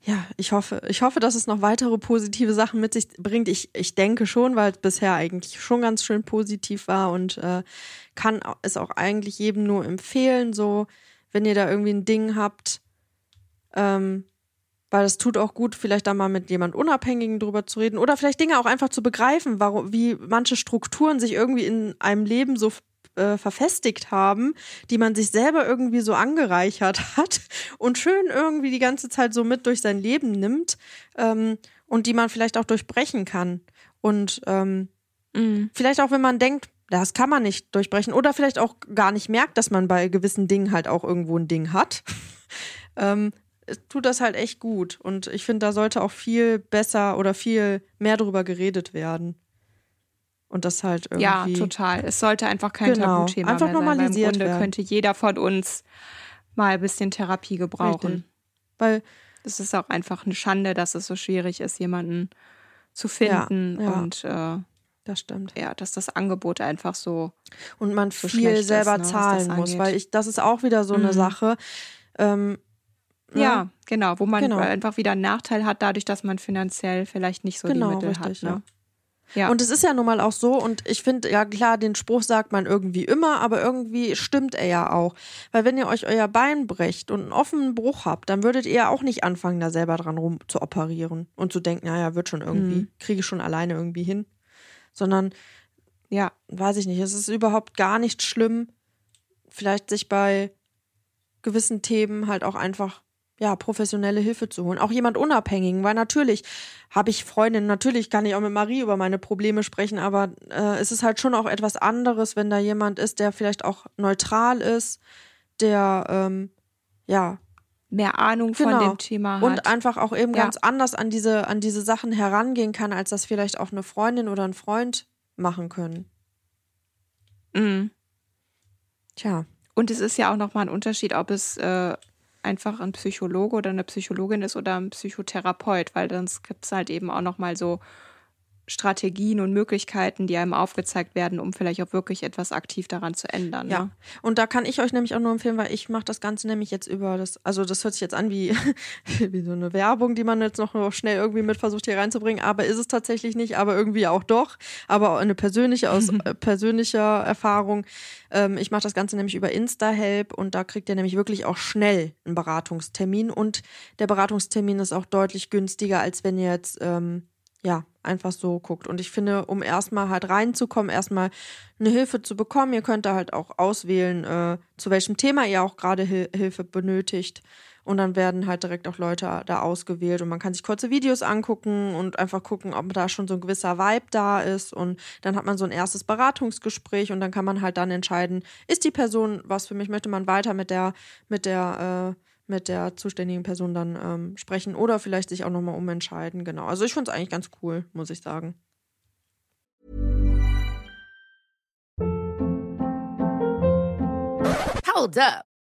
Ja, ich hoffe, ich hoffe, dass es noch weitere positive Sachen mit sich bringt. Ich, ich denke schon, weil es bisher eigentlich schon ganz schön positiv war und äh, kann es auch eigentlich jedem nur empfehlen, so, wenn ihr da irgendwie ein Ding habt, ähm, weil es tut auch gut, vielleicht da mal mit jemand Unabhängigen drüber zu reden oder vielleicht Dinge auch einfach zu begreifen, warum, wie manche Strukturen sich irgendwie in einem Leben so äh, verfestigt haben, die man sich selber irgendwie so angereichert hat und schön irgendwie die ganze Zeit so mit durch sein Leben nimmt ähm, und die man vielleicht auch durchbrechen kann. Und ähm, vielleicht auch, wenn man denkt, das kann man nicht durchbrechen oder vielleicht auch gar nicht merkt, dass man bei gewissen Dingen halt auch irgendwo ein Ding hat. ähm, es tut das halt echt gut. Und ich finde, da sollte auch viel besser oder viel mehr drüber geredet werden. Und das halt irgendwie. Ja, total. Es sollte einfach kein Genau. Tabuthema Einfach mehr sein. weil Im normalisiert Grunde werden. könnte jeder von uns mal ein bisschen Therapie gebrauchen. Richtig. Weil Es ist auch einfach eine Schande, dass es so schwierig ist, jemanden zu finden ja. und äh, das stimmt. ja, dass das Angebot einfach so und man so viel schlecht ist, selber ne, zahlen muss, weil ich, das ist auch wieder so eine Mhm. Sache. Ähm, ne? Ja, genau, wo man Genau. einfach wieder einen Nachteil hat, dadurch, dass man finanziell vielleicht nicht so Genau, die Mittel richtig, hat. Ne? Ja. Und es ist ja nun mal auch so, und ich finde, ja klar, den Spruch sagt man irgendwie immer, aber irgendwie stimmt er ja auch. Weil wenn ihr euch euer Bein brecht und einen offenen Bruch habt, dann würdet ihr auch nicht anfangen, da selber dran rum zu operieren und zu denken, naja, wird schon irgendwie, Mhm. kriege ich schon alleine irgendwie hin. Sondern, ja, weiß ich nicht, es ist überhaupt gar nicht schlimm, vielleicht sich bei gewissen Themen halt auch einfach ja, professionelle Hilfe zu holen. Auch jemand Unabhängigen, weil natürlich habe ich Freundinnen, natürlich kann ich auch mit Marie über meine Probleme sprechen, aber äh, es ist halt schon auch etwas anderes, wenn da jemand ist, der vielleicht auch neutral ist, der ähm, ja mehr Ahnung von Genau. dem Thema hat. und einfach auch eben Ja. ganz anders an diese an diese Sachen herangehen kann, als das vielleicht auch eine Freundin oder ein Freund machen können. Mhm. Tja, Und es ist ja auch nochmal ein Unterschied, ob es äh, einfach ein Psychologe oder eine Psychologin ist oder ein Psychotherapeut, weil sonst gibt es halt eben auch nochmal so Strategien und Möglichkeiten, die einem aufgezeigt werden, um vielleicht auch wirklich etwas aktiv daran zu ändern. Ja, Ne? und da kann ich euch nämlich auch nur empfehlen, weil ich mache das Ganze nämlich jetzt über das, also das hört sich jetzt an wie, wie so eine Werbung, die man jetzt noch schnell irgendwie mit versucht hier reinzubringen, aber ist es tatsächlich nicht, aber irgendwie auch doch, aber eine persönliche, aus persönlicher Erfahrung. Ähm, ich mache das Ganze nämlich über Insta-Help und da kriegt ihr nämlich wirklich auch schnell einen Beratungstermin und der Beratungstermin ist auch deutlich günstiger, als wenn ihr jetzt ähm, ja, einfach so guckt. Und ich finde, um erstmal halt reinzukommen, erstmal eine Hilfe zu bekommen, ihr könnt da halt auch auswählen, äh, zu welchem Thema ihr auch gerade Hil Hilfe benötigt. Und dann werden halt direkt auch Leute da ausgewählt und man kann sich kurze Videos angucken und einfach gucken, ob da schon so ein gewisser Vibe da ist. Und dann hat man so ein erstes Beratungsgespräch und dann kann man halt dann entscheiden, ist die Person was für mich, möchte man weiter mit der, mit der, äh, mit der zuständigen Person dann ähm, sprechen oder vielleicht sich auch nochmal umentscheiden. Genau. Also ich finde es eigentlich ganz cool, muss ich sagen. Hold up.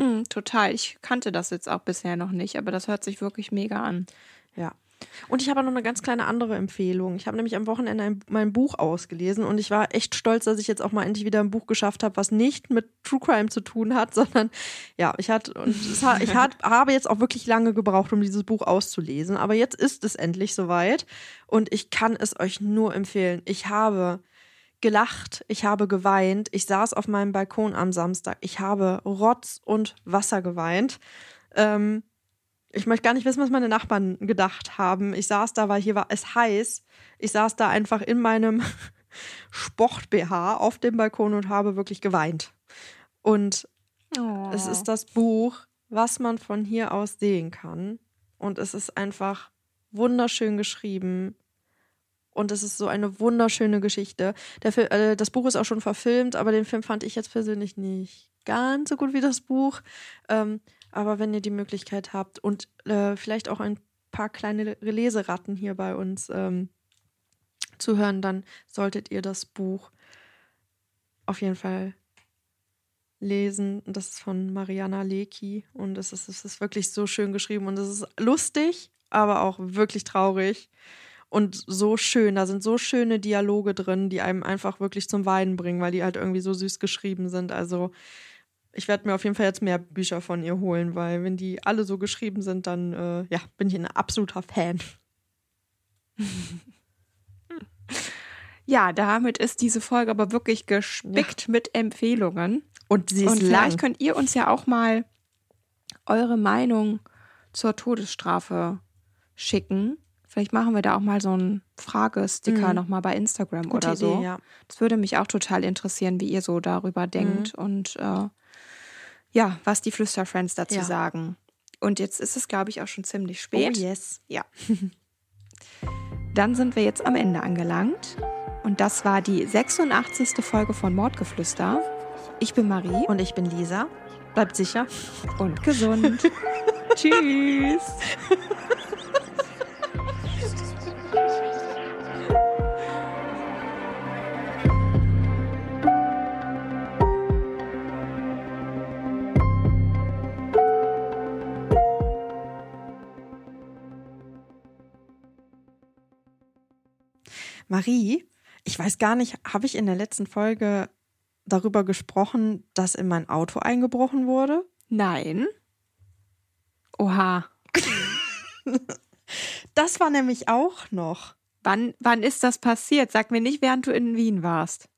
Mm, total. Ich kannte das jetzt auch bisher noch nicht, aber das hört sich wirklich mega an. Ja. Und ich habe noch eine ganz kleine andere Empfehlung. Ich habe nämlich am Wochenende ein, mein Buch ausgelesen und ich war echt stolz, dass ich jetzt auch mal endlich wieder ein Buch geschafft habe, was nicht mit True Crime zu tun hat, sondern ja, ich es hat, ich hat, habe jetzt auch wirklich lange gebraucht, um dieses Buch auszulesen, aber jetzt ist es endlich soweit und ich kann es euch nur empfehlen. Ich habe gelacht, ich habe geweint, ich saß auf meinem Balkon am Samstag, ich habe Rotz und Wasser geweint. Ähm, ich möchte gar nicht wissen, was meine Nachbarn gedacht haben. Ich saß da, weil hier war es heiß. Ich saß da einfach in meinem Sport-BH auf dem Balkon und habe wirklich geweint. Und es ist das Buch, was man von hier aus sehen kann. Und es ist einfach wunderschön geschrieben. Und es ist so eine wunderschöne Geschichte. Der äh, das Buch ist auch schon verfilmt, aber den Film fand ich jetzt persönlich nicht ganz so gut wie das Buch. Ähm, aber wenn ihr die Möglichkeit habt und äh, vielleicht auch ein paar kleine Leseratten hier bei uns ähm, zu hören, dann solltet ihr das Buch auf jeden Fall lesen. Das ist von Mariana Lecki und es ist, es ist wirklich so schön geschrieben und es ist lustig, aber auch wirklich traurig und so schön. Da sind so schöne Dialoge drin, die einem einfach wirklich zum Weinen bringen, weil die halt irgendwie so süß geschrieben sind. Also ich werde mir auf jeden Fall jetzt mehr Bücher von ihr holen, weil wenn die alle so geschrieben sind, dann äh, ja, bin ich ein absoluter Fan. Ja, damit ist diese Folge aber wirklich gespickt mit Empfehlungen. Und sie ist Und lang. vielleicht könnt ihr uns ja auch mal eure Meinung zur Todesstrafe schicken. Vielleicht machen wir da auch mal so einen Fragesticker Mhm. nochmal bei Instagram Gute oder so. Idee, ja. Das würde mich auch total interessieren, wie ihr so darüber denkt und äh, ja, was die Flüsterfriends dazu Ja. sagen. Und jetzt ist es, glaube ich, auch schon ziemlich Oh spät. yes. Ja. Dann sind wir jetzt am Ende angelangt. Und das war die 86. Folge von Mordgeflüster. Ich bin Marie Und ich bin Lisa. Bleibt sicher. und gesund. Tschüss. Marie, ich weiß gar nicht, habe ich in der letzten Folge darüber gesprochen, dass in mein Auto eingebrochen wurde? Nein. Oha. Das war nämlich auch noch. Wann, wann ist das passiert? Sag mir nicht, während du in Wien warst.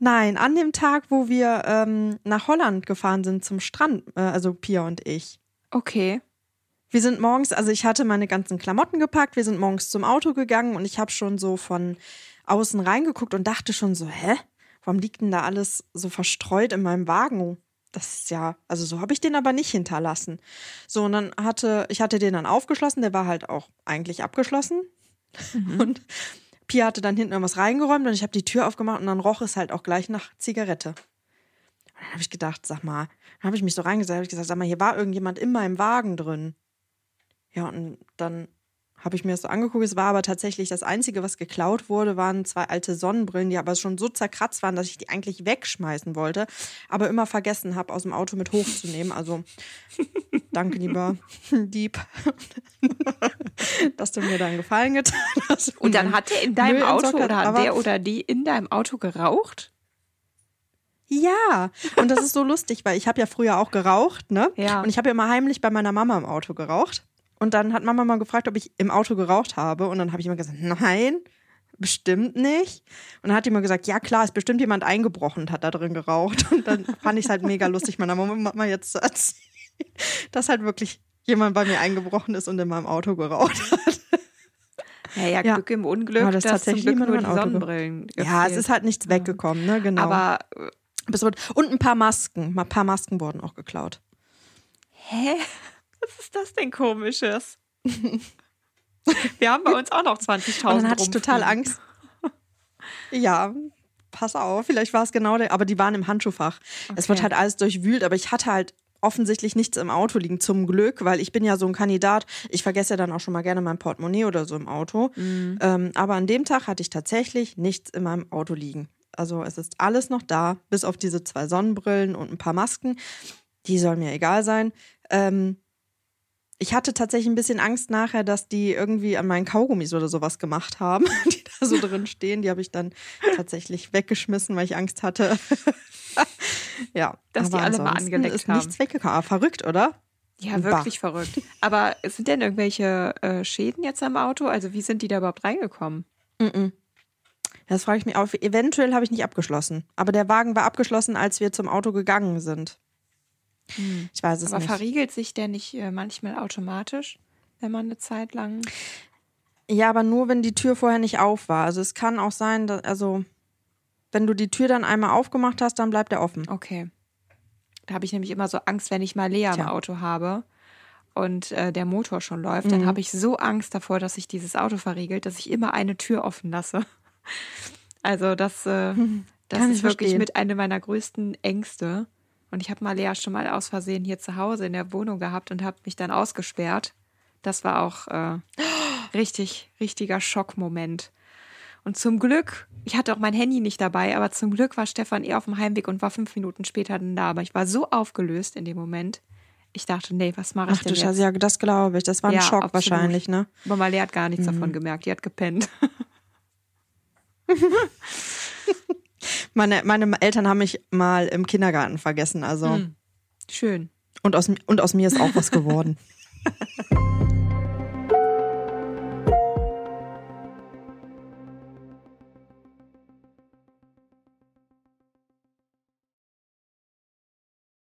Nein, an dem Tag, wo wir ähm, nach Holland gefahren sind zum Strand, äh, also Pia und ich. Okay. Wir sind morgens, also ich hatte meine ganzen Klamotten gepackt, wir sind morgens zum Auto gegangen und ich habe schon so von außen reingeguckt und dachte schon so, hä? Warum liegt denn da alles so verstreut in meinem Wagen? Das ist ja, also so habe ich den aber nicht hinterlassen. So, und dann hatte, ich hatte den dann aufgeschlossen, der war halt auch eigentlich abgeschlossen. Und Pia hatte dann hinten irgendwas reingeräumt und ich habe die Tür aufgemacht und dann roch es halt auch gleich nach Zigarette. Und dann habe ich gedacht, sag mal, dann habe ich mich so reingesetzt, habe ich gesagt, sag mal, hier war irgendjemand in meinem Wagen drin. Ja, und dann habe ich mir das so angeguckt. Es war aber tatsächlich das Einzige, was geklaut wurde, waren zwei alte Sonnenbrillen, die aber schon so zerkratzt waren, dass ich die eigentlich wegschmeißen wollte, aber immer vergessen habe, aus dem Auto mit hochzunehmen. Also danke, lieber Dieb, dass du mir da einen Gefallen getan hast. Und dann hat er in deinem Auto oder hat der oder die in deinem Auto geraucht? Ja, und das ist so lustig, weil ich habe ja früher auch geraucht, ne? Ja. Und ich habe ja immer heimlich bei meiner Mama im Auto geraucht. Und dann hat Mama mal gefragt, ob ich im Auto geraucht habe. Und dann habe ich immer gesagt, nein, bestimmt nicht. Und dann hat die immer gesagt, ja klar, ist bestimmt jemand eingebrochen und hat da drin geraucht. Und dann fand ich es halt mega lustig, meiner Mama jetzt zu erzählen, dass halt wirklich jemand bei mir eingebrochen ist und in meinem Auto geraucht hat. Ja, ja, Ja. Glück im Unglück, Aber das dass tatsächlich zum Glück nur die Sonnenbrillen Ja, es ist halt nichts weggekommen, ne? Genau. Aber und ein paar Masken. Ein paar Masken wurden auch geklaut. Hä? Was ist das denn komisches? Wir haben bei uns auch noch 20.000 Und dann hatte ich total. Angst. Ja, pass auf, vielleicht war es genau der, aber die waren im Handschuhfach. Es Okay. wird halt alles durchwühlt, aber ich hatte halt offensichtlich nichts im Auto liegen, zum Glück, weil ich bin ja so ein Kandidat. Ich vergesse ja dann auch schon mal gerne mein Portemonnaie oder so im Auto. Mhm. Ähm, aber an dem Tag hatte ich tatsächlich nichts in meinem Auto liegen. Also es ist alles noch da, bis auf diese zwei Sonnenbrillen und ein paar Masken. Die sollen mir egal sein. Ähm, ich hatte tatsächlich ein bisschen Angst nachher, dass die irgendwie an meinen Kaugummis oder sowas gemacht haben, die da so drin stehen. Die habe ich dann tatsächlich weggeschmissen, weil ich Angst hatte. ja, Dass die aber alle mal angeleckt ist haben. nichts weggekommen. Ah, verrückt, oder? Ja, Bah. wirklich verrückt. Aber sind denn irgendwelche äh, Schäden jetzt am Auto? Also wie sind die da überhaupt reingekommen? Das frage ich mich auch. Eventuell habe ich nicht abgeschlossen. Aber der Wagen war abgeschlossen, als wir zum Auto gegangen sind. Ich weiß es Aber nicht. verriegelt sich der nicht äh, manchmal automatisch, wenn man eine Zeit lang. Ja, aber nur, wenn die Tür vorher nicht auf war. Also es kann auch sein, dass, also wenn du die Tür dann einmal aufgemacht hast, dann bleibt er offen. Okay. Da habe ich nämlich immer so Angst, wenn ich mal Lea im Tja. Auto habe und äh, der Motor schon läuft, dann Mhm. habe ich so Angst davor, dass sich dieses Auto verriegelt, dass ich immer eine Tür offen lasse. Also das, äh, das Kann ist ich wirklich verstehen. mit einer meiner größten Ängste. Und ich habe mal Lea schon mal aus Versehen hier zu Hause in der Wohnung gehabt und habe mich dann ausgesperrt. Das war auch äh, richtig, richtiger Schockmoment. Und zum Glück, ich hatte auch mein Handy nicht dabei, aber zum Glück war Stefan eher auf dem Heimweg und war fünf Minuten später dann da. Aber ich war so aufgelöst in dem Moment. Ich dachte, nee, was mache ich Ach denn du jetzt? Ja, das glaube ich. Das war ein Ja, Schock absolut. wahrscheinlich, ne? Aber Marley hat gar nichts davon gemerkt. Die hat gepennt. Meine, meine Eltern haben mich mal im Kindergarten vergessen, also. Schön. Und, aus, und aus mir ist auch was geworden.